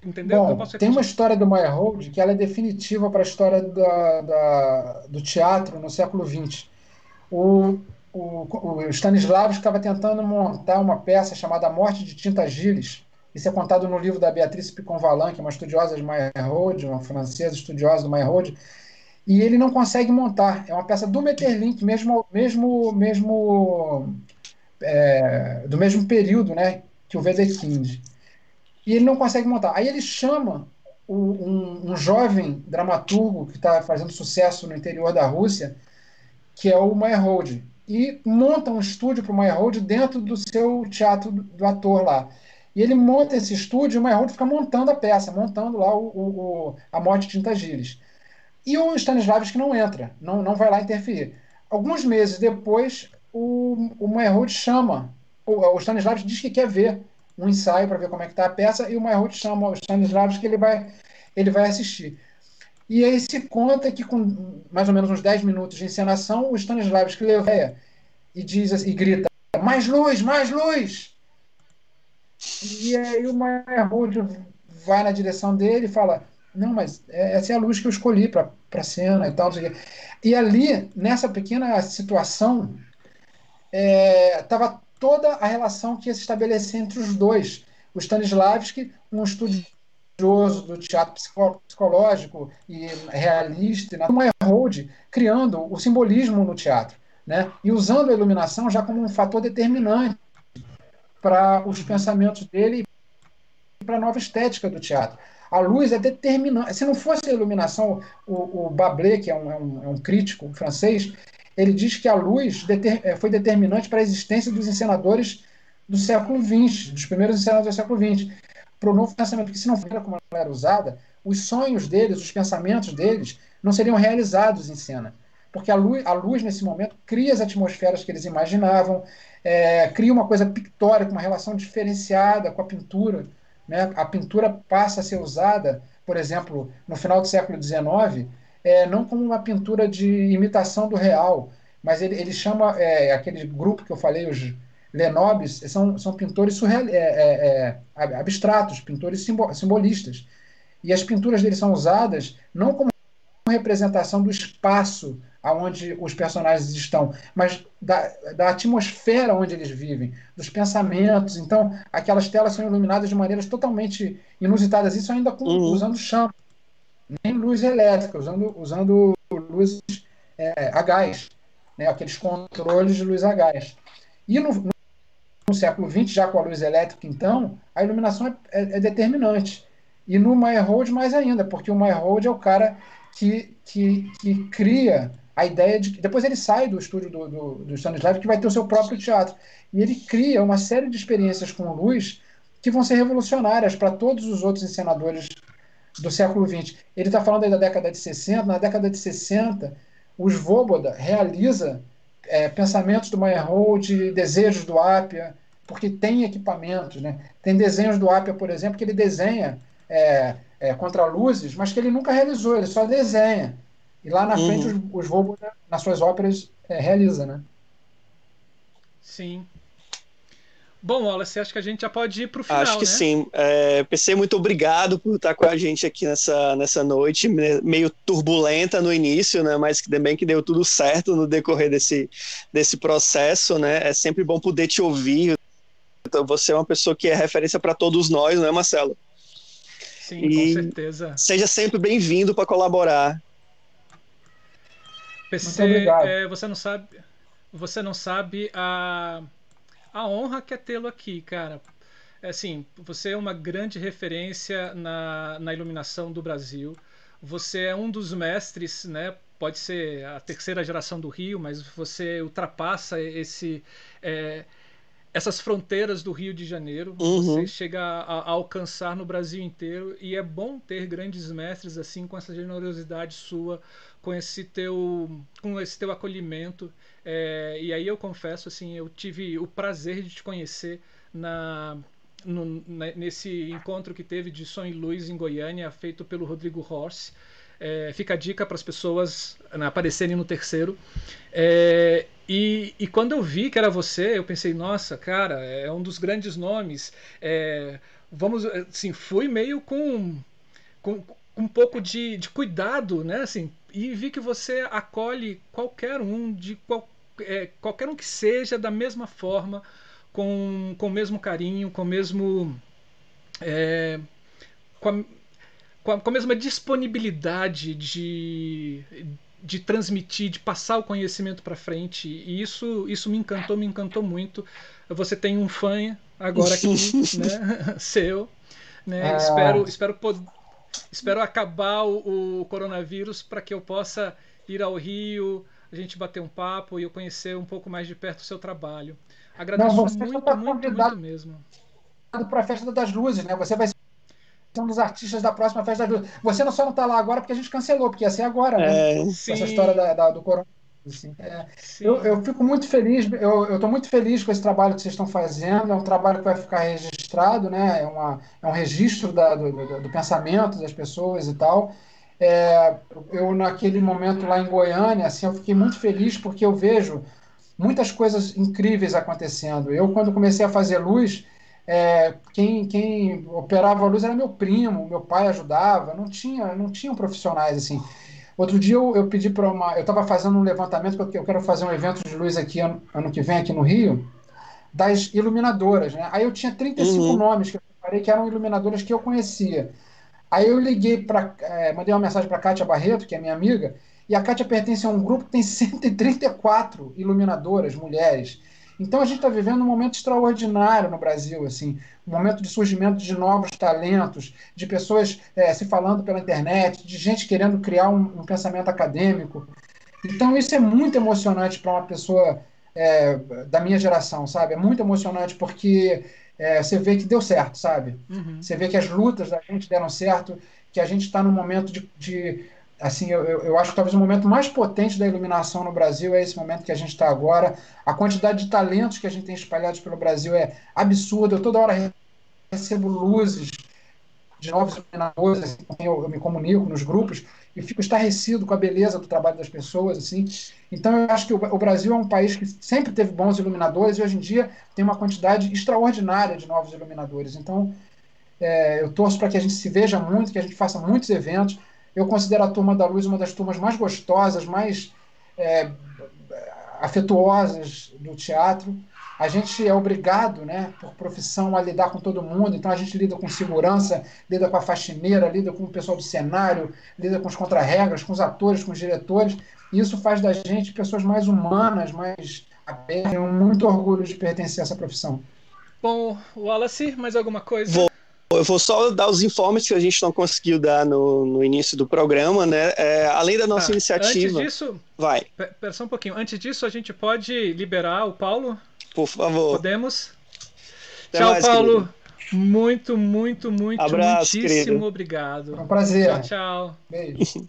Entendeu? Bom, tem uma história do Meyerhold que ela é definitiva para a história da, da, do teatro no século XX. O, o, o Stanislavski estava tentando montar uma peça chamada A Morte de Tinta Gilles. Isso é contado no livro da Beatrice Picon-Valan, que é uma estudiosa de Meyerhold, uma francesa estudiosa do Meyerhold, e ele não consegue montar. É uma peça do Metterlink, mesmo, mesmo, mesmo é, do mesmo período, né, que o Wedekind. E ele não consegue montar. Aí ele chama o, um, um, jovem dramaturgo que está fazendo sucesso no interior da Rússia, que é o Meyerhold, e monta um estúdio para o Meyerhold dentro do seu teatro do, ator lá. E ele monta esse estúdio e o Meyerhold fica montando a peça, montando lá o, o, a Morte de Tinta Gilles. E o Stanislavski não entra, não, não vai lá interferir. Alguns meses depois, o, o Meyerhold chama, o, o Stanislavski diz que quer ver um ensaio para ver como é que está a peça, e o Meyerhold chama o Stanislavski que ele vai, ele vai assistir. E aí se conta que com mais ou menos uns 10 minutos de encenação, o Stanislavski leva e diz assim, e grita, mais luz, mais luz! E aí o Meyerhold vai na direção dele e fala, não, mas é, essa é a luz que eu escolhi para a cena e tal. E ali, nessa pequena situação, estava é, toda a relação que ia se estabelecer entre os dois. O Stanislavski, um estudioso do teatro psicológico e realista, uma Herold, criando o simbolismo no teatro, né? e usando a iluminação já como um fator determinante para os pensamentos dele e para a nova estética do teatro. A luz é determinante. Se não fosse a iluminação, o, o Bablé, que é um, é um, é um crítico francês, ele diz que a luz eh, foi determinante para a existência dos encenadores do século XX, dos primeiros encenadores do século XX, para o novo pensamento, que se não fosse como ela era usada, os sonhos deles, os pensamentos deles, não seriam realizados em cena. Porque a luz, a luz nesse momento, cria as atmosferas que eles imaginavam, é, cria uma coisa pictórica, uma relação diferenciada com a pintura. Né? A pintura passa a ser usada, por exemplo, no final do século XIX, é, não como uma pintura de imitação do real, mas ele, ele chama é, aquele grupo que eu falei, os Lenobis, são, são pintores surreal, é, é, é abstratos, pintores simbolistas. E as pinturas dele são usadas não como representação do espaço aonde os personagens estão, mas da, da atmosfera onde eles vivem, dos pensamentos. Então, aquelas telas são iluminadas de maneiras totalmente inusitadas, isso ainda com, uhum. usando chama, nem luz elétrica, usando, usando luzes é, a gás, né, aqueles controles de luz a gás. E no, no, no século XX, já com a luz elétrica, então, a iluminação é, é, é determinante. E no Meyerhold mais ainda, porque o Meyerhold é o cara que, que, que cria a ideia de que depois ele sai do estúdio do, do, do que vai ter o seu próprio teatro e ele cria uma série de experiências com luz que vão ser revolucionárias para todos os outros encenadores do século XX. Ele está falando aí da década de 60. Na década de 60, o Svoboda realiza é, pensamentos do Meyerhold, desejos do Apia, porque tem equipamentos. Né? Tem desenhos do Apia, por exemplo, que ele desenha é, é, contra luzes, mas que ele nunca realizou, ele só desenha. E lá na uhum. frente os, os Voboda, nas suas óperas, é, realiza, né? Sim. Bom, Wallace, acho que a gente já pode ir para o final, Acho que né? sim. É, PC, muito obrigado por estar com a gente aqui nessa, nessa noite, meio turbulenta no início, né? Mas que também que deu tudo certo no decorrer desse, desse processo, né? É sempre bom poder te ouvir. Então, você é uma pessoa que é referência para todos nós, não é, Marcelo? Sim, e com certeza. Seja sempre bem-vindo para colaborar PC, é, você não sabe, você não sabe a, a honra que é tê-lo aqui, cara. É assim, você é uma grande referência na, na iluminação do Brasil. Você é um dos mestres, né? Pode ser a terceira geração do Rio, mas você ultrapassa esse é, essas fronteiras do Rio de Janeiro. Uhum. Você chega a, a, alcançar no Brasil inteiro e é bom ter grandes mestres assim com essa generosidade sua com esse teu, com esse teu acolhimento. É, e aí eu confesso, assim, eu tive o prazer de te conhecer na, no, na, nesse encontro que teve de Som e Luz em Goiânia, feito pelo Rodrigo Horse. É, fica a dica para as pessoas né, aparecerem no terceiro. É, e, e, quando eu vi que era você, eu pensei, nossa, cara, é um dos grandes nomes. É, vamos, assim, fui meio com, com um pouco de, de cuidado, né? Assim, e vi que você acolhe qualquer um, de qual, é, qualquer um que seja, da mesma forma, com, com o mesmo carinho, com o mesmo. É, com, a, com, a, com a mesma disponibilidade de, de transmitir, de passar o conhecimento para frente. E isso, isso me encantou, me encantou muito. Você tem um fã agora aqui, né, seu. Né? Ah. Espero, espero poder Espero acabar o, o coronavírus para que eu possa ir ao Rio, a gente bater um papo e eu conhecer um pouco mais de perto o seu trabalho. Agradeço Não, muito, tá muito, muito mesmo. Para a Festa das Luzes, né? Você vai ser um dos artistas da próxima Festa das Luzes. Você não só não está lá agora porque a gente cancelou, porque ia ser agora, né? É, essa história da, da, do coronavírus. Assim. É, eu, eu, fico muito feliz, eu estou muito feliz com esse trabalho que vocês estão fazendo. É um trabalho que vai ficar registrado, né? é, uma, é um registro da, do, do, do, pensamento das pessoas e tal. É, eu, naquele momento lá em Goiânia, assim, eu fiquei muito feliz porque eu vejo muitas coisas incríveis acontecendo. Eu, quando comecei a fazer luz, é, quem, quem operava a luz era meu primo, meu pai ajudava, não tinha, não tinham profissionais assim. Outro dia eu, eu pedi para uma. Eu estava fazendo um levantamento, porque eu quero fazer um evento de luz aqui ano, ano que vem, aqui no Rio, das iluminadoras. Né? Aí eu tinha 35 uhum. nomes que eu preparei que eram iluminadoras que eu conhecia. Aí eu liguei para. É, mandei uma mensagem para a Kátia Barreto, que é minha amiga, e a Kátia pertence a um grupo que tem 134 iluminadoras, mulheres. Então a gente está vivendo um momento extraordinário no Brasil, assim, um momento de surgimento de novos talentos, de pessoas é, se falando pela internet, de gente querendo criar um, um pensamento acadêmico. Então isso é muito emocionante para uma pessoa é, da minha geração, sabe? É muito emocionante porque é, você vê que deu certo, sabe? Uhum. Você vê que as lutas da gente deram certo, que a gente está num momento de, de assim, eu, eu acho que talvez o momento mais potente da iluminação no Brasil é esse momento que a gente está agora. A quantidade de talentos que a gente tem espalhados pelo Brasil é absurda. Eu toda hora recebo luzes de novos iluminadores, assim, eu, eu, me comunico nos grupos, e fico estarrecido com a beleza do trabalho das pessoas. assim. Então, eu acho que o, Brasil é um país que sempre teve bons iluminadores e hoje em dia tem uma quantidade extraordinária de novos iluminadores. Então, É, eu torço para que a gente se veja muito, que a gente faça muitos eventos. Eu considero a Turma da Luz uma das turmas mais gostosas, mais é, afetuosas do teatro. A gente é obrigado, né, por profissão, a lidar com todo mundo. Então a gente lida com segurança, lida com a faxineira, lida com o pessoal do cenário, lida com os contrarregras, com os atores, com os diretores. E isso faz da gente pessoas mais humanas, mais abertas. Tenho muito orgulho de pertencer a essa profissão. Bom, Wallace, mais alguma coisa? Vou. Eu vou só dar os informes que a gente não conseguiu dar no, no início do programa, né? É, além da nossa ah, iniciativa. Antes disso, vai. Pera só um pouquinho. Antes disso, a gente pode liberar o Paulo? Por favor. Podemos? Até Tchau, mais, Paulo. Querido. Muito, muito, muito, Abraço, muitíssimo querido. obrigado. É um prazer. Tchau, tchau. Beijo.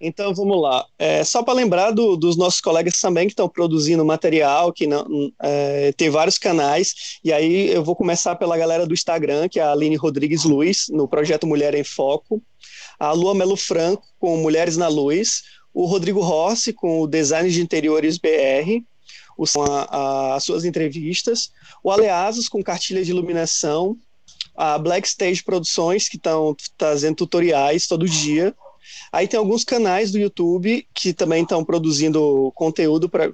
Então vamos lá. É, só para lembrar do, dos nossos colegas também que estão produzindo material, que não, é, tem vários canais. E aí eu vou começar pela galera do Instagram, que é a Aline Rodrigues Luiz, no projeto Mulher em Foco, a Lua Melo Franco com Mulheres na Luz, o Rodrigo Rossi com o Design de Interiores BR, os, a, a, as suas entrevistas, o Aleasos com cartilha de iluminação, a Black Stage Produções, que estão trazendo tutoriais todo dia, Aí tem alguns canais do YouTube que também estão produzindo conteúdo para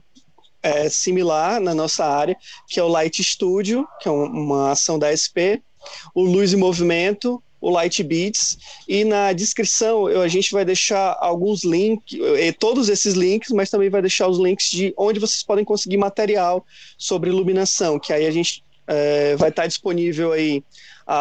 é, similar na nossa área, que é o Light Studio, que é uma ação da SP, o Luz e Movimento, o Light Beats, e na descrição eu, a gente vai deixar alguns links, todos esses links, mas também vai deixar os links de onde vocês podem conseguir material sobre iluminação, que aí a gente é, vai estar disponível aí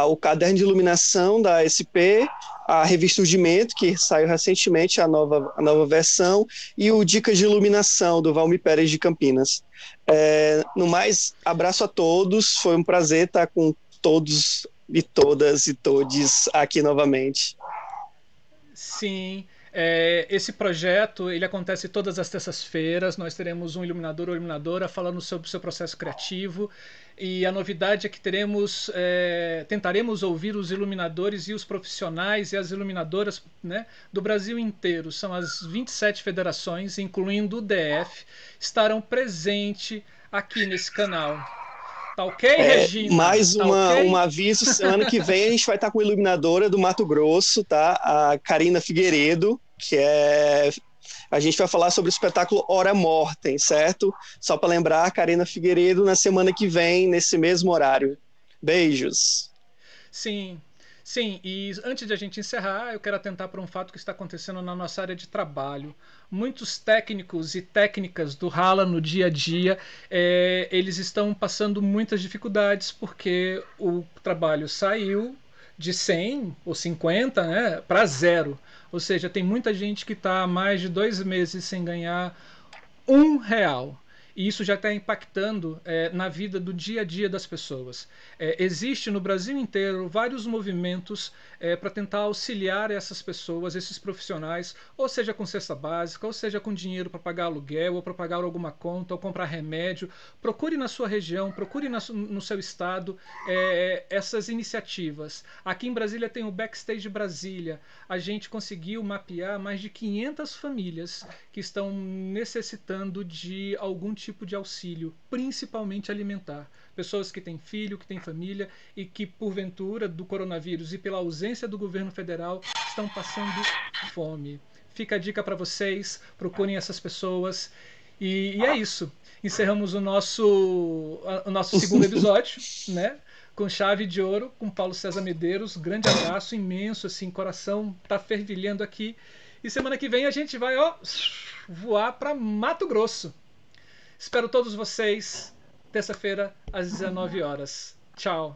o caderno de iluminação da SP, a revista Urgimento, que saiu recentemente, a nova, a nova versão, e o Dicas de Iluminação, do Valmi Pérez de Campinas. É, no mais, abraço a todos, foi um prazer estar com todos e todas e todes aqui novamente. Sim, é, esse projeto ele acontece todas as terças-feiras. Nós teremos um iluminador ou iluminadora falando sobre o seu processo criativo. E a novidade é que teremos, é, tentaremos ouvir os iluminadores e os profissionais e as iluminadoras né, do Brasil inteiro. São as 27 federações, incluindo o DF, estarão presentes aqui nesse canal. Tá ok, é, Regina? Mais tá uma, okay? um aviso: semana que vem a gente vai estar com a iluminadora do Mato Grosso, tá? A Karina Figueiredo, que é a gente vai falar sobre o espetáculo Hora Mortem, certo? Só para lembrar, Karina Figueiredo na semana que vem, nesse mesmo horário. Beijos. Sim, sim. E antes de a gente encerrar, eu quero atentar para um fato que está acontecendo na nossa área de trabalho. Muitos técnicos e técnicas do Rala no dia a dia, é, eles estão passando muitas dificuldades porque o trabalho saiu de 100 ou 50 né, para zero. Ou seja, tem muita gente que está há mais de dois meses sem ganhar um real. E isso já está impactando é, na vida do dia a dia das pessoas. É, existe no Brasil inteiro vários movimentos é, para tentar auxiliar essas pessoas, esses profissionais, ou seja com cesta básica, ou seja com dinheiro para pagar aluguel, ou para pagar alguma conta, ou comprar remédio. Procure na sua região, procure na, no seu estado é, essas iniciativas. Aqui em Brasília tem o Backstage Brasília. A gente conseguiu mapear mais de 500 famílias que estão necessitando de algum tipo de auxílio, principalmente alimentar. Pessoas que têm filho, que têm família e que, porventura, do coronavírus e pela ausência do governo federal, estão passando fome. Fica a dica para vocês, procurem essas pessoas. E, e, é isso. Encerramos o nosso, o nosso segundo episódio, né? Com chave de ouro, com Paulo César Medeiros. Grande abraço imenso, assim, coração tá fervilhando aqui. E semana que vem a gente vai, ó, voar para Mato Grosso. Espero todos vocês terça-feira às 19 horas. Tchau.